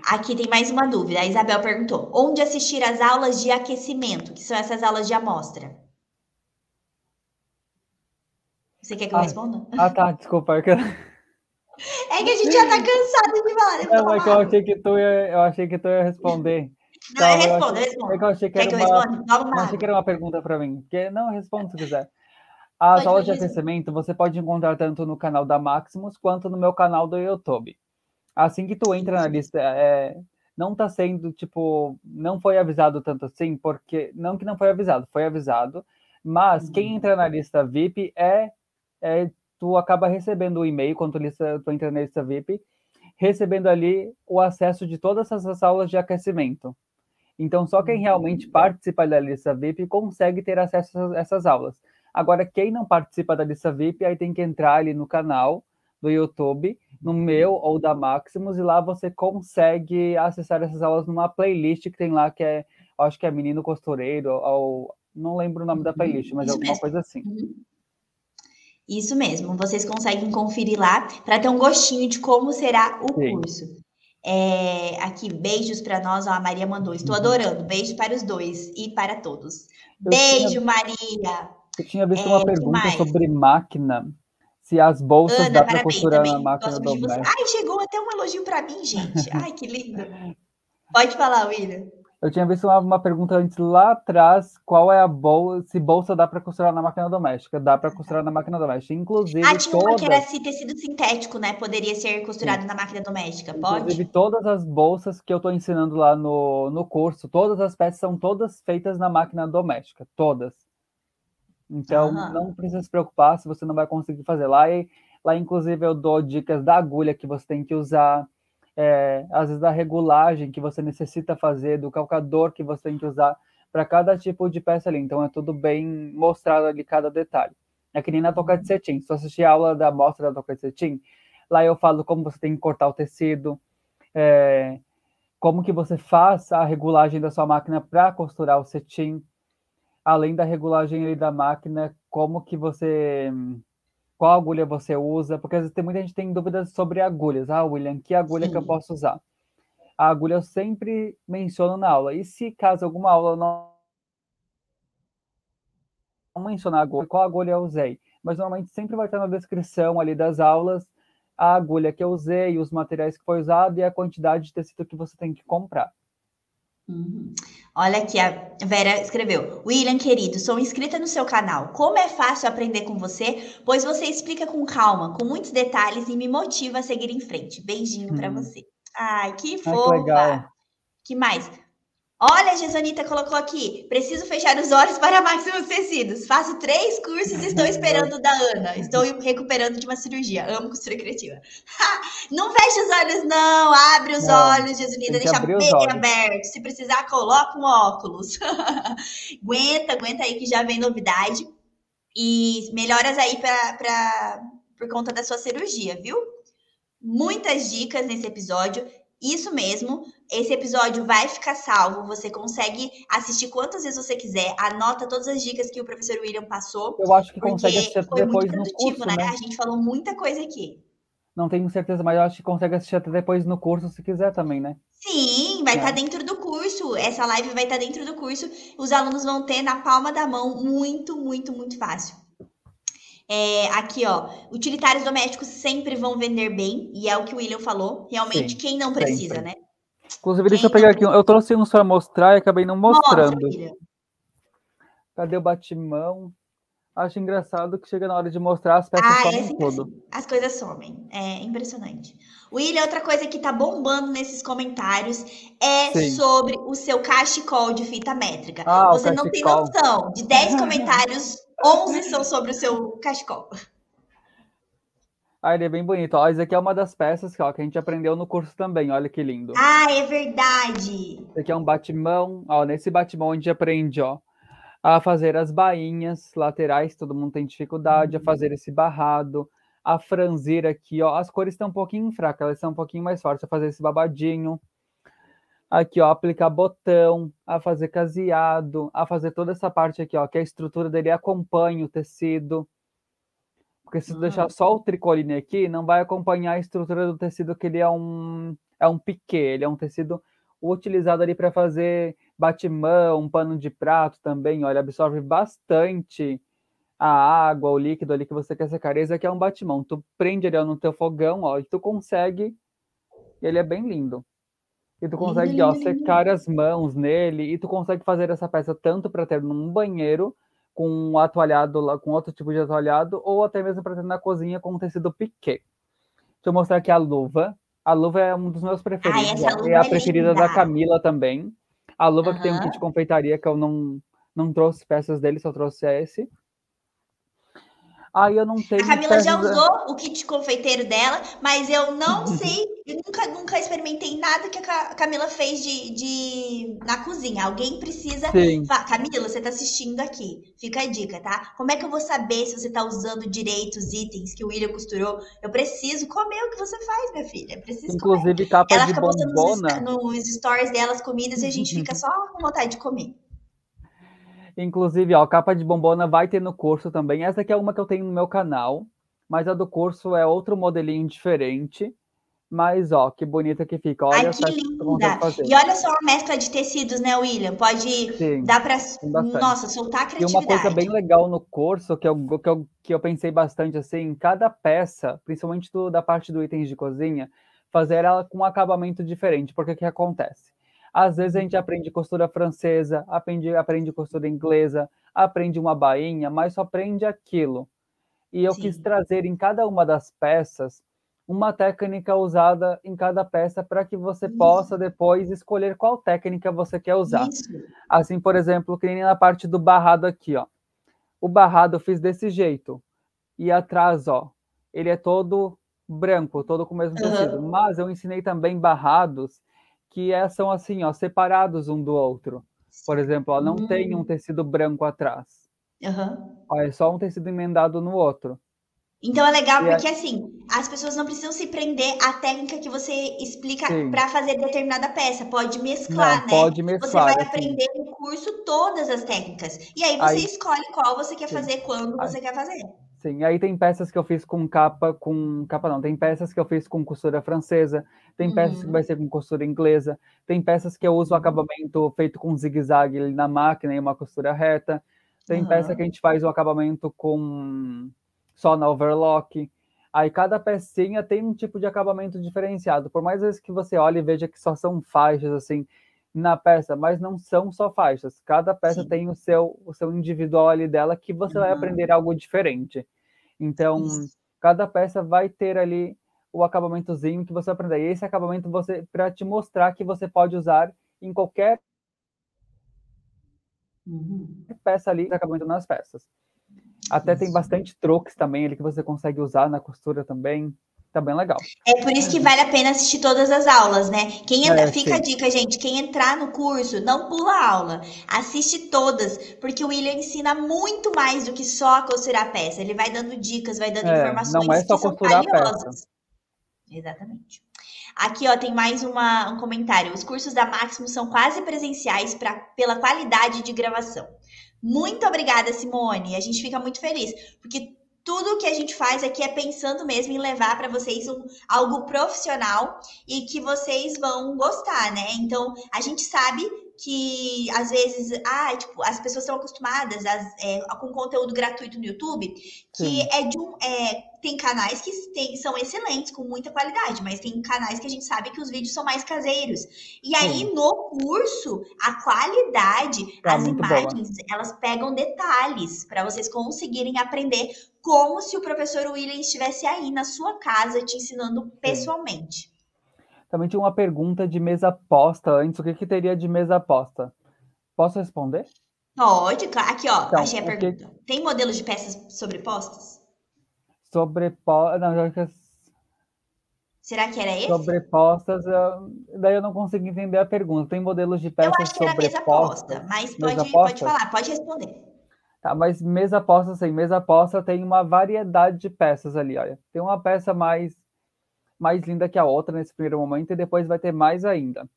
Aqui tem mais uma dúvida. A Isabel perguntou: onde assistir às aulas de aquecimento, que são essas aulas de amostra? Você quer que eu Ah. responda? Ah, tá, desculpa. É que, É que a gente já tá cansado de falar. é que eu achei que tu ia, eu achei que tu ia responder. Não, respondo, respondo. É que eu achei que Quer era que eu uma, responda? Eu achei que era uma pergunta para mim. Porque, não, responde se quiser. As Pode, aulas de aquecimento você pode encontrar tanto no canal da Maximus quanto no meu canal do YouTube. Assim que tu entra na lista, é, não tá sendo, tipo, não foi avisado tanto assim, porque, não que não foi avisado, foi avisado, mas quem Uhum. entra na lista VIP é, é tu acaba recebendo o e-mail quando tu, lista, tu entra na lista VIP, recebendo ali o acesso de todas essas aulas de aquecimento. Então, só quem realmente participa da lista VIP consegue ter acesso a essas- aulas. Agora, quem não participa da lista VIP, aí tem que entrar ali no canal do YouTube, no meu ou da Maximus, e lá você consegue acessar essas aulas numa playlist que tem lá, que é, acho que é Menino Costureiro, ou não lembro o nome da playlist, mas é Isso alguma mesmo. coisa assim. Isso mesmo, vocês conseguem conferir lá para ter um gostinho de como será o Sim. curso. É, aqui, beijos para nós, ó, a Maria mandou. Estou Uhum. adorando. Beijo para os dois e para todos. Eu Beijo, Maria. Eu tinha visto É, uma pergunta sobre máquina, se as bolsas Ana, dá para costurar na máquina doméstica. Ai, chegou até um elogio para mim, gente. Ai, que lindo. Pode falar, William. Eu tinha visto uma, uma pergunta antes lá atrás, qual é a bolsa, se bolsa dá para costurar na máquina doméstica? Dá para costurar na máquina doméstica, inclusive Ah, tinha uma que era esse tecido sintético, né? Poderia ser costurado na máquina doméstica. Pode? inclusive todas as bolsas que eu estou ensinando lá no, no curso, todas as peças são todas feitas na máquina doméstica, todas. Então, Aham. não precisa se preocupar se você não vai conseguir fazer lá. E, lá, inclusive, eu dou dicas da agulha que você tem que usar, é, às vezes da regulagem que você necessita fazer, do calcador que você tem que usar para cada tipo de peça ali. Então, é tudo bem mostrado ali, cada detalhe. É que nem na toca de cetim. Se você assistir a aula da mostra da toca de cetim, lá eu falo como você tem que cortar o tecido, é, como que você faz a regulagem da sua máquina para costurar o cetim, além da regulagem ali da máquina, como que você qual agulha você usa, porque às vezes tem muita gente tem dúvidas sobre agulhas. Ah, William, que agulha que eu Sim. posso usar? A agulha eu sempre menciono na aula. E se caso alguma aula não não mencionar a agulha, qual agulha eu usei? Mas normalmente sempre vai estar na descrição ali das aulas a agulha que eu usei, os materiais que foi usado e a quantidade de tecido que você tem que comprar. Uhum. Olha aqui, a Vera escreveu: William, querido, sou inscrita no seu canal. Como é fácil aprender com você, pois você explica com calma, com muitos detalhes e me motiva a seguir em frente. Beijinho pra Hum. você. Ai, que Ah, que fofa. legal. Que mais? Olha, a Gesonita colocou aqui. Preciso fechar os olhos para Maximus Tecidos. Faço três cursos e estou esperando da Ana. Estou recuperando de uma cirurgia. Amo costura criativa. Ha! Não feche os olhos, não. Abre os Não, olhos, que Deixa bem aberto. Se precisar, coloca um óculos. aguenta, aguenta aí que já vem novidade. E melhoras aí pra, pra, por conta da sua cirurgia, viu? Muitas dicas nesse episódio. Isso mesmo, esse episódio vai ficar salvo. Você consegue assistir quantas vezes você quiser. Anota todas as dicas que o professor William passou. Eu acho que consegue assistir foi muito depois no produtivo, curso, né? né? A gente falou muita coisa aqui. Não tenho certeza, mas eu acho que consegue assistir até depois no curso, se quiser também, né? Sim, vai É. estar dentro do curso. Essa live vai estar dentro do curso. Os alunos vão ter na palma da mão, muito, muito, muito fácil. É, aqui, ó, utilitários domésticos sempre vão vender bem, e é o que o William falou. Realmente, Sim, quem não precisa, sempre. né? Inclusive, deixa eu pegar não aqui. um- Eu trouxe uns para mostrar e acabei não Mostra, mostrando. Cadê o batimão? Acho engraçado que chega na hora de mostrar as peças Ah, é somem tudo. assim. As coisas somem. É impressionante. William, outra coisa que tá bombando nesses comentários é Sim. sobre o seu cachecol de fita métrica. Ah, Você não tem noção. De 10 comentários, 11 são sobre o seu cachecol. Ah, ele é bem bonito. Ó, esse aqui é uma das peças ó, que a gente aprendeu no curso também. Olha que lindo. Ah, é verdade. Esse aqui é um batimão. Ó, nesse batimão a gente aprende, ó, a fazer as bainhas laterais, todo mundo tem dificuldade, a fazer esse barrado, a franzir aqui, ó. As cores estão um pouquinho fracas, elas são um pouquinho mais fortes, a fazer esse babadinho. Aqui, ó, aplicar botão, a fazer caseado, a fazer toda essa parte aqui, ó, que a estrutura dele acompanha o tecido. Porque se Ah. deixar só o tricoline aqui, não vai acompanhar a estrutura do tecido, que ele é um, é um piquê, ele é um tecido utilizado ali para fazer batimão, pano de prato também, olha, absorve bastante a água, o líquido ali que você quer secar. Esse aqui é um batimão. Tu prende ele no teu fogão, ó, e tu consegue. Ele é bem lindo. E tu consegue, Lindo, ó, lindo, lindo. secar as mãos nele e tu consegue fazer essa peça tanto para ter num banheiro com um atualhado lá, com outro tipo de atualhado, ou até mesmo para ter na cozinha com um tecido piqué. Deixa eu mostrar aqui a luva. A luva é um dos meus preferidos. luva é a é preferida da. Camila também. A luva que tem um kit de confeitaria que eu não não trouxe peças dele, só trouxe esse. Aí eu não tenho A Camila já usou o kit confeiteiro dela, mas eu não sei, eu nunca, nunca experimentei nada que a Ca- a Camila fez de, de- na cozinha. Alguém precisa. Sim. Camila, você tá assistindo aqui. Fica a dica, tá? Como é que eu vou saber se você tá usando direito os itens que o William costurou? Eu preciso comer o que você faz, minha filha. Eu preciso comer. Inclusive capa Ela de fica postando nos, bombona. nos stories dela as comidas e a gente fica só com vontade de comer. Inclusive, ó, capa de bombona vai ter no curso também. Essa aqui é uma que eu tenho no meu canal, mas a do curso é outro modelinho diferente. Mas, ó, que bonita que fica. Olha Ai, que que linda! fazer. E olha só a mescla de tecidos, né, William? Pode Sim. dar bastante. Nossa, soltar a E criatividade. uma coisa bem legal no curso, que eu, que eu, que eu pensei bastante, assim, cada peça, principalmente do- da parte do itens de cozinha, fazer ela com um acabamento diferente. Porque o que acontece? Às vezes a gente aprende costura francesa, aprende, aprende costura inglesa, aprende uma bainha, mas só aprende aquilo. E eu quis Sim. trazer em cada uma das peças uma técnica usada em cada peça para que você Isso. possa depois escolher qual técnica você quer usar. Isso. Assim, por exemplo, que nem na parte do barrado aqui, ó. O barrado eu fiz desse jeito. E atrás, ó, ele é todo branco, todo com o mesmo Aham. tecido. Mas eu ensinei também barrados que é- são assim, ó, separados um do outro. Por exemplo, ó, não tem um Hum. tecido branco atrás. Aham. Ó, é só um tecido emendado no outro. Então é legal E porque assim, as pessoas não precisam se prender à técnica que você explica para fazer determinada peça. Pode mesclar, Não, né? pode Você mesclar. vai assim. aprender no curso todas as técnicas. E aí você Aí- escolhe qual você quer Sim. fazer, quando Aí- você quer fazer. Sim, aí tem peças que eu fiz com capa, com capa não, tem peças que eu fiz com costura francesa, tem peças que Uhum. vai ser com costura inglesa, tem peças que eu uso o acabamento feito com zigue-zague na máquina e uma costura reta, tem Aham. peça que a gente faz o acabamento com só na overlock. Aí cada pecinha tem um tipo de acabamento diferenciado. Por mais vezes que você olhe e veja que só são faixas assim na peça, mas não são só faixas. Cada peça Sim. tem o seu o seu individual ali dela que você vai Aham. aprender algo diferente. Então, Isso. cada peça vai ter ali o acabamentozinho que você aprender. E esse acabamento você para te mostrar que você pode usar em qualquer Uhum. peça ali, acabamento nas peças. Até tem Isso. bastante truques também ali que você consegue usar na costura também. Tá bem legal. É por isso que vale a pena assistir todas as aulas, né? Quem entra, É, fica a sim. dica, gente. Quem entrar no curso, não pula a aula. Assiste todas, porque o William ensina muito mais do que só a costurar a peça. Ele vai dando dicas, vai dando É, informações não é só que são costurar a peça. valiosas. Exatamente. Aqui, ó, tem mais uma, um comentário. Os cursos da Máximo são quase presenciais pra, pela qualidade de gravação. Muito obrigada, Simone. A gente fica muito feliz, porque tudo que a gente faz aqui é pensando mesmo em levar para vocês um, algo profissional e que vocês vão gostar, né? Então, a gente sabe que às vezes, ah, tipo, as pessoas estão acostumadas é, com conteúdo gratuito no YouTube, que Sim. é de um, é, tem canais que tem- são excelentes, com muita qualidade, mas tem canais que a gente sabe que os vídeos são mais caseiros. E aí, no curso, a qualidade, Tá as muito boa. imagens, elas pegam detalhes para vocês conseguirem aprender como se o professor William estivesse aí na sua casa te ensinando pessoalmente. Também tinha uma pergunta de mesa posta antes. O que, que teria de mesa posta? Posso responder? Pode, claro. Aqui, ó, Então, achei a o que- pergunta. Tem modelos de peças sobrepostas? Sobrepo... Não, já que Será que era esse? sobrepostas, eu- daí eu não consegui entender a pergunta. Tem modelos de Eu peças acho que era mesa sobrepostas? posta, mas Mesa pode, posta? pode falar, pode responder. Tá, mas mesa posta, assim, mesa posta tem uma variedade de peças ali, olha. Tem uma peça mais, mais linda que a outra nesse primeiro momento e depois vai ter mais ainda.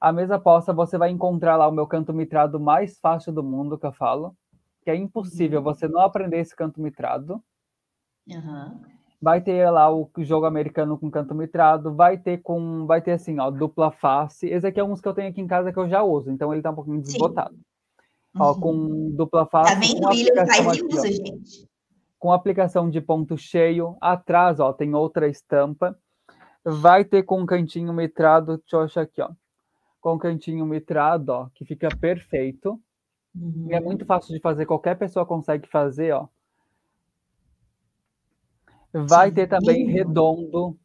A mesa posta você vai encontrar lá o meu canto mitrado mais fácil do mundo, que eu falo, que é impossível você não aprender esse canto mitrado. Aham. Vai ter lá o jogo americano com canto mitrado, vai ter com, vai ter assim, ó, dupla face. Esse aqui é um que eu tenho aqui em casa que eu já uso, então ele tá um pouquinho Sim. Ó, com dupla face. Tá vendo? William faz e usa, gente. com aplicação de ponto cheio. Atrás, ó, tem outra estampa. Vai ter com cantinho mitrado, deixa eu achar aqui, ó. Com cantinho mitrado, ó, que fica perfeito. E é muito fácil de fazer, qualquer pessoa consegue fazer, ó. Vai Sim, ter também redondo,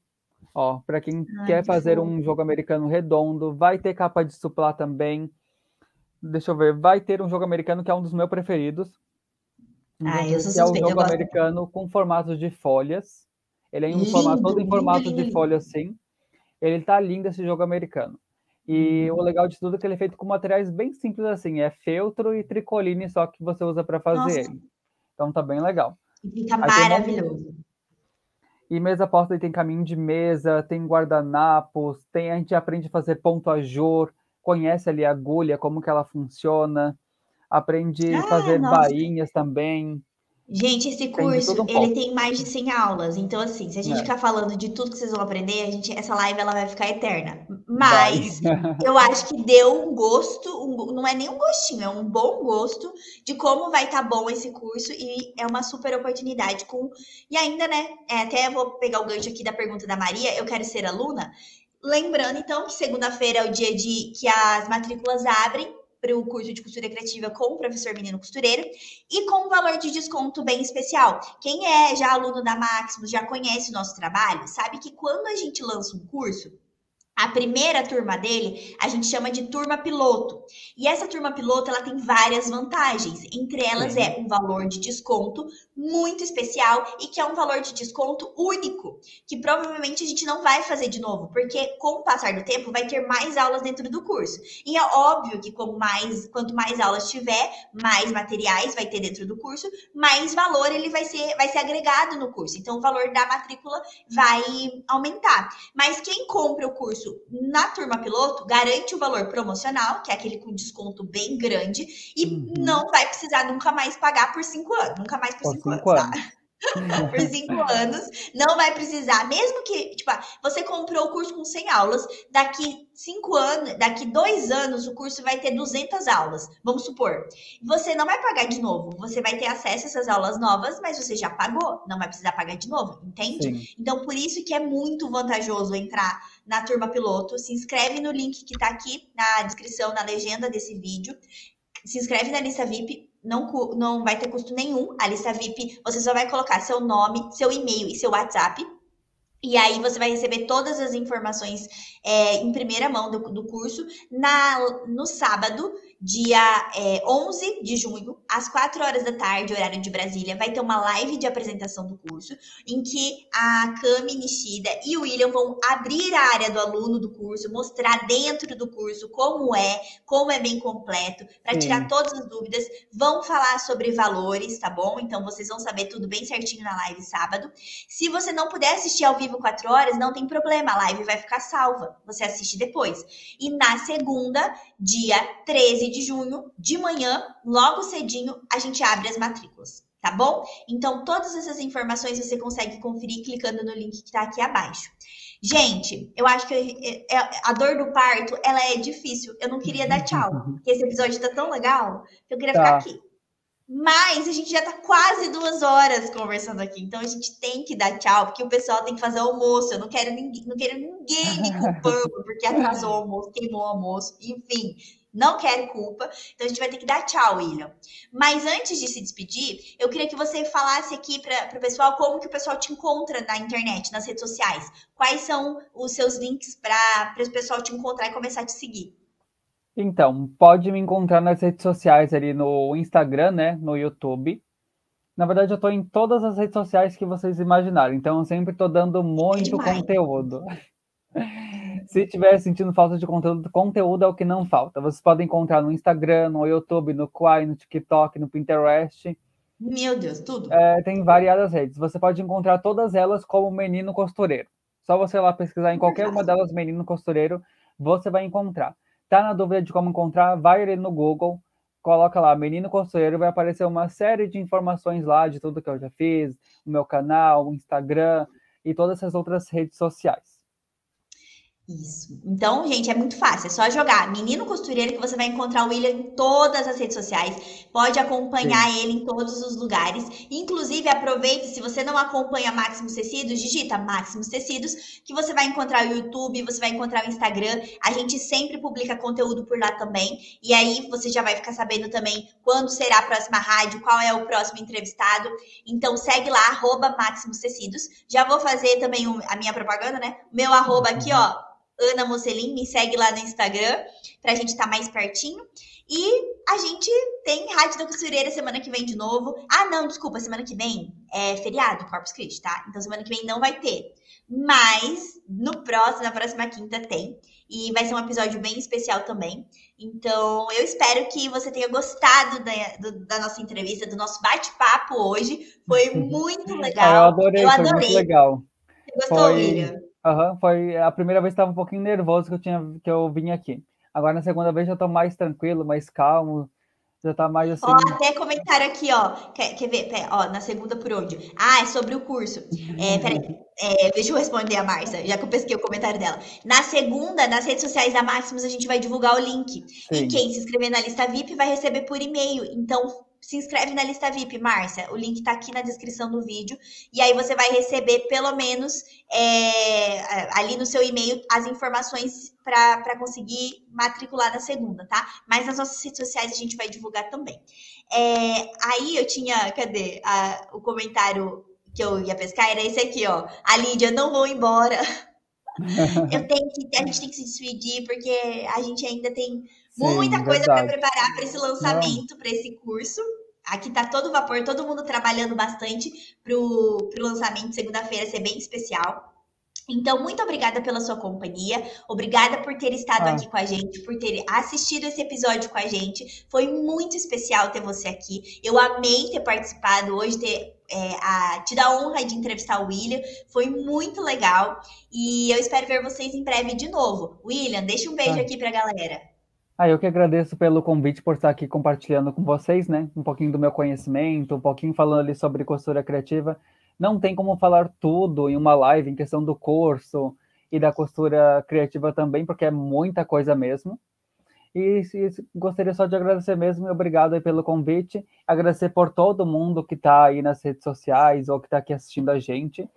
ó, para quem Ai, quer que fazer um jogo americano redondo. Vai ter capa de suplá também. Deixa eu ver, vai ter um jogo americano que é um dos meus preferidos. Ah, eu sou que é eu jogo americano com formato de folhas. Ele é em um Lindo, formato, todo em formato lindo, de folha assim. Ele tá lindo esse jogo americano. E Uhum. o legal de tudo é que ele é feito com materiais bem simples assim, é feltro e tricoline só que você usa para fazer ele. Então tá bem legal. E Fica um maravilhoso. E mesa posta tem caminho de mesa, tem guardanapos, tem a gente aprende a fazer ponto ajor, conhece ali a agulha, como que ela funciona, aprende a Ah, fazer nossa. bainhas também. Gente, esse curso, um ele tem mais de 100 aulas. Então, assim, se a gente É. ficar falando de tudo que vocês vão aprender, a gente, essa live ela vai ficar eterna. Vai. Mas eu acho que deu um gosto, um não é nem um gostinho, é um bom gosto de como vai estar bom esse curso e é uma super oportunidade com e ainda, né? é, até vou pegar o gancho aqui da pergunta da Maria, eu quero ser aluna. Lembrando então que segunda-feira é o dia de que as matrículas abrem para o curso de costura criativa com o professor Menino Costureiro e com um valor de desconto bem especial. Quem é já aluno da Maximus, já conhece o nosso trabalho, sabe que quando a gente lança um curso, a primeira turma dele a gente chama de turma piloto. E essa turma piloto ela tem várias vantagens. Entre elas é um valor de desconto muito especial e que é um valor de desconto único, que provavelmente a gente não vai fazer de novo, porque com o passar do tempo vai ter mais aulas dentro do curso. E é óbvio que com mais, quanto mais aulas tiver, mais materiais vai ter dentro do curso, mais valor ele vai ser, vai ser agregado no curso. Então o valor da matrícula vai aumentar. Mas quem compra o curso na turma piloto garante o valor promocional, que é aquele com desconto bem grande, e Uhum. não vai precisar nunca mais pagar por cinco anos. Nunca mais por, Por cinco, cinco anos, anos. tá? por cinco anos, não vai precisar, mesmo que, tipo, ah, você comprou o curso com 100 aulas, daqui cinco anos, daqui dois anos, o curso vai ter 200 aulas, vamos supor. Você não vai pagar de novo, você vai ter acesso a essas aulas novas, mas você já pagou, não vai precisar pagar de novo, entende? Sim. Então, por isso que é muito vantajoso entrar na turma piloto. Se inscreve no link que tá aqui na descrição, na legenda desse vídeo. Se inscreve na lista VIP, não, não vai ter custo nenhum. A lista VIP, você só vai colocar seu nome, seu e-mail e seu WhatsApp. E aí você vai receber todas as informações é, em primeira mão do, do curso na, no sábado, dia é, 11 de junho, às 4 horas da tarde, horário de Brasília, vai ter uma live de apresentação do curso, em que a Cami Nishida e o William vão abrir a área do aluno do curso, mostrar dentro do curso como é, como é bem completo, para tirar todas as dúvidas, vão falar sobre valores, tá bom? Então vocês vão saber tudo bem certinho na live sábado. Se você não puder assistir ao vivo 4 horas, não tem problema, a live vai ficar salva. Você assiste depois. E na segunda, dia 13 de junho, de manhã, logo cedinho, a gente abre as matrículas, tá bom? Então, todas essas informações você consegue conferir clicando no link que tá aqui abaixo. Gente, eu acho que é- é- a dor do parto, ela é difícil. Eu não queria dar tchau, porque esse episódio tá tão legal que eu queria ficar Tá. aqui. Mas a gente já tá quase duas horas conversando aqui, então a gente tem que dar tchau, porque o pessoal tem que fazer almoço. Eu não quero ninguém, não quero ninguém me culpando porque atrasou o almoço, queimou o almoço, enfim. Não quero culpa, então a gente vai ter que dar tchau, William. Mas antes de se despedir, eu queria que você falasse aqui para o pessoal como que o pessoal te encontra na internet, nas redes sociais. Quais são os seus links para o pessoal te encontrar e começar a te seguir? Então, pode me encontrar nas redes sociais ali no Instagram, né? No YouTube. Na verdade, eu tô em todas as redes sociais que vocês imaginarem. Então, eu sempre tô dando muito demais. conteúdo. Se tiver sentindo falta de conteúdo, conteúdo é o que não falta. Vocês podem encontrar no Instagram, no YouTube, no Quai, no TikTok, no Pinterest. Meu Deus, tudo. É, tem variadas redes. Você pode encontrar todas elas como Menino Costureiro. Só você ir lá pesquisar em qualquer uma delas Menino Costureiro, você vai encontrar. Tá na dúvida de como encontrar? Vai ali no Google, coloca lá Menino Costureiro, vai aparecer uma série de informações lá de tudo que eu já fiz, o meu canal, o Instagram e todas essas outras redes sociais. Isso. Então, gente, é muito fácil. É só jogar Menino Costureiro que você vai encontrar o William em todas as redes sociais. Pode acompanhar Sim. ele em todos os lugares. Inclusive, aproveite, se você não acompanha Máximos Tecidos, digita Máximos Tecidos, que você vai encontrar o YouTube, você vai encontrar o Instagram. A gente sempre publica conteúdo por lá também. E aí você já vai ficar sabendo também quando será a próxima rádio, qual é o próximo entrevistado. Então, segue lá, arroba Máximos Tecidos. Já vou fazer também a minha propaganda, né? Meu arroba aqui, ó Ana Mocelin, me segue lá no Instagram pra gente estar tá mais pertinho. E a gente tem Rádio da Costureira semana que vem de novo. Ah, não, desculpa, semana que vem é feriado, Corpus Christi, tá? Então semana que vem não vai ter. Mas no próximo, na próxima quinta tem. E vai ser um episódio bem especial também. Então, eu espero que você tenha gostado da, do, da nossa entrevista, do nosso bate-papo hoje. Foi muito legal. Eu adorei, eu adorei. legal. Você gostou, foi... William? Uhum, foi a primeira vez que estava um pouquinho nervoso que eu tinha que eu vim aqui. Agora na segunda vez já estou mais tranquilo, mais calmo, já tá mais assim. Ó, até comentário aqui, ó. Quer, quer ver? Pera, ó, na segunda por onde? Ah, é sobre o curso. É, peraí. É, deixa eu responder a Márcia, já que eu pesquei o comentário dela. Na segunda, nas redes sociais da Máximos, a gente vai divulgar o link. Sim. E quem se inscrever na lista VIP vai receber por e-mail. Então, se inscreve na lista VIP, Márcia. O link está aqui na descrição do vídeo. E aí você vai receber, pelo menos, é, ali no seu e-mail, as informações para conseguir matricular na segunda, tá? Mas nas nossas redes sociais a gente vai divulgar também. É, aí eu tinha, cadê? A, o comentário que eu ia pescar era esse aqui, ó. A Lídia, não vou embora. eu tenho que, a gente tem que se despedir, porque a gente ainda tem Muita Sim, coisa para preparar para esse lançamento, para esse curso. Aqui tá todo vapor, todo mundo trabalhando bastante para o lançamento segunda-feira ser bem especial. Então, muito obrigada pela sua companhia, obrigada por ter estado ah. aqui com a gente, por ter assistido esse episódio com a gente. Foi muito especial ter você aqui. Eu amei ter participado hoje, ter é, a, tido a honra de entrevistar o William. Foi muito legal. E eu espero ver vocês em breve de novo. William, deixa um beijo ah. aqui para a galera. Ah, eu que agradeço pelo convite por estar aqui compartilhando com vocês, né? Um pouquinho do meu conhecimento, um pouquinho falando ali sobre costura criativa. Não tem como falar tudo em uma live em questão do curso e da costura criativa também, porque é muita coisa mesmo. E, e gostaria só de agradecer mesmo e obrigado pelo convite. Agradecer por todo mundo que está aí nas redes sociais ou que está aqui assistindo a gente.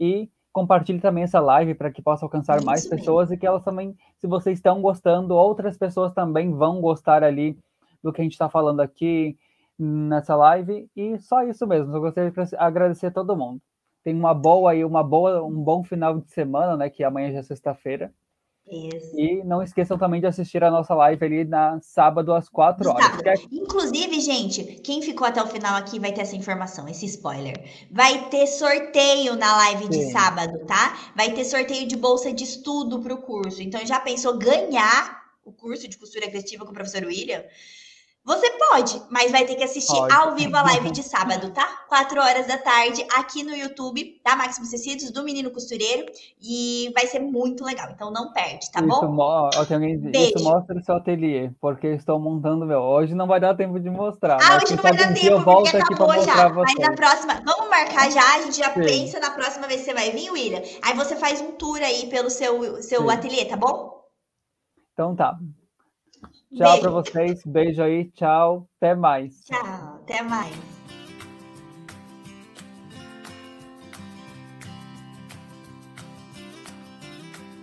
E compartilhe também essa live para que possa alcançar Isso mais pessoas e que elas também, se vocês estão gostando, outras pessoas também vão gostar ali do que a gente está falando aqui nessa live. E só isso mesmo. Eu gostaria de agradecer a todo mundo. Tem uma boa aí, uma boa, um bom final de semana, né? Que amanhã já é sexta-feira. Isso. E não esqueçam também de assistir a nossa live ali na sábado às 4 horas. Inclusive, gente, quem ficou até o final aqui vai ter essa informação, esse spoiler. Vai ter sorteio na live Sim. de sábado, tá? Vai ter sorteio de bolsa de estudo para o curso. Então, já pensou ganhar o curso de costura criativa com o professor William? Você pode, mas vai ter que assistir pode. ao vivo a live de sábado, tá? Quatro horas da tarde, aqui no YouTube, da Máximo Tecidos, do Menino Costureiro. E vai ser muito legal, então não perde, tá isso, bom? Mo isso mostra o seu ateliê, porque estou montando meu. Hoje não vai dar tempo de mostrar. Ah, hoje não vai dar tempo, porque acabou já. Mas na próxima, vamos marcar já, a gente já Sim. pensa na próxima vez que você vai vir, William. Aí você faz um tour aí pelo seu, seu ateliê, tá bom? Então tá. Tchau para vocês. Beijo aí. Tchau. Até mais. Tchau. Até mais.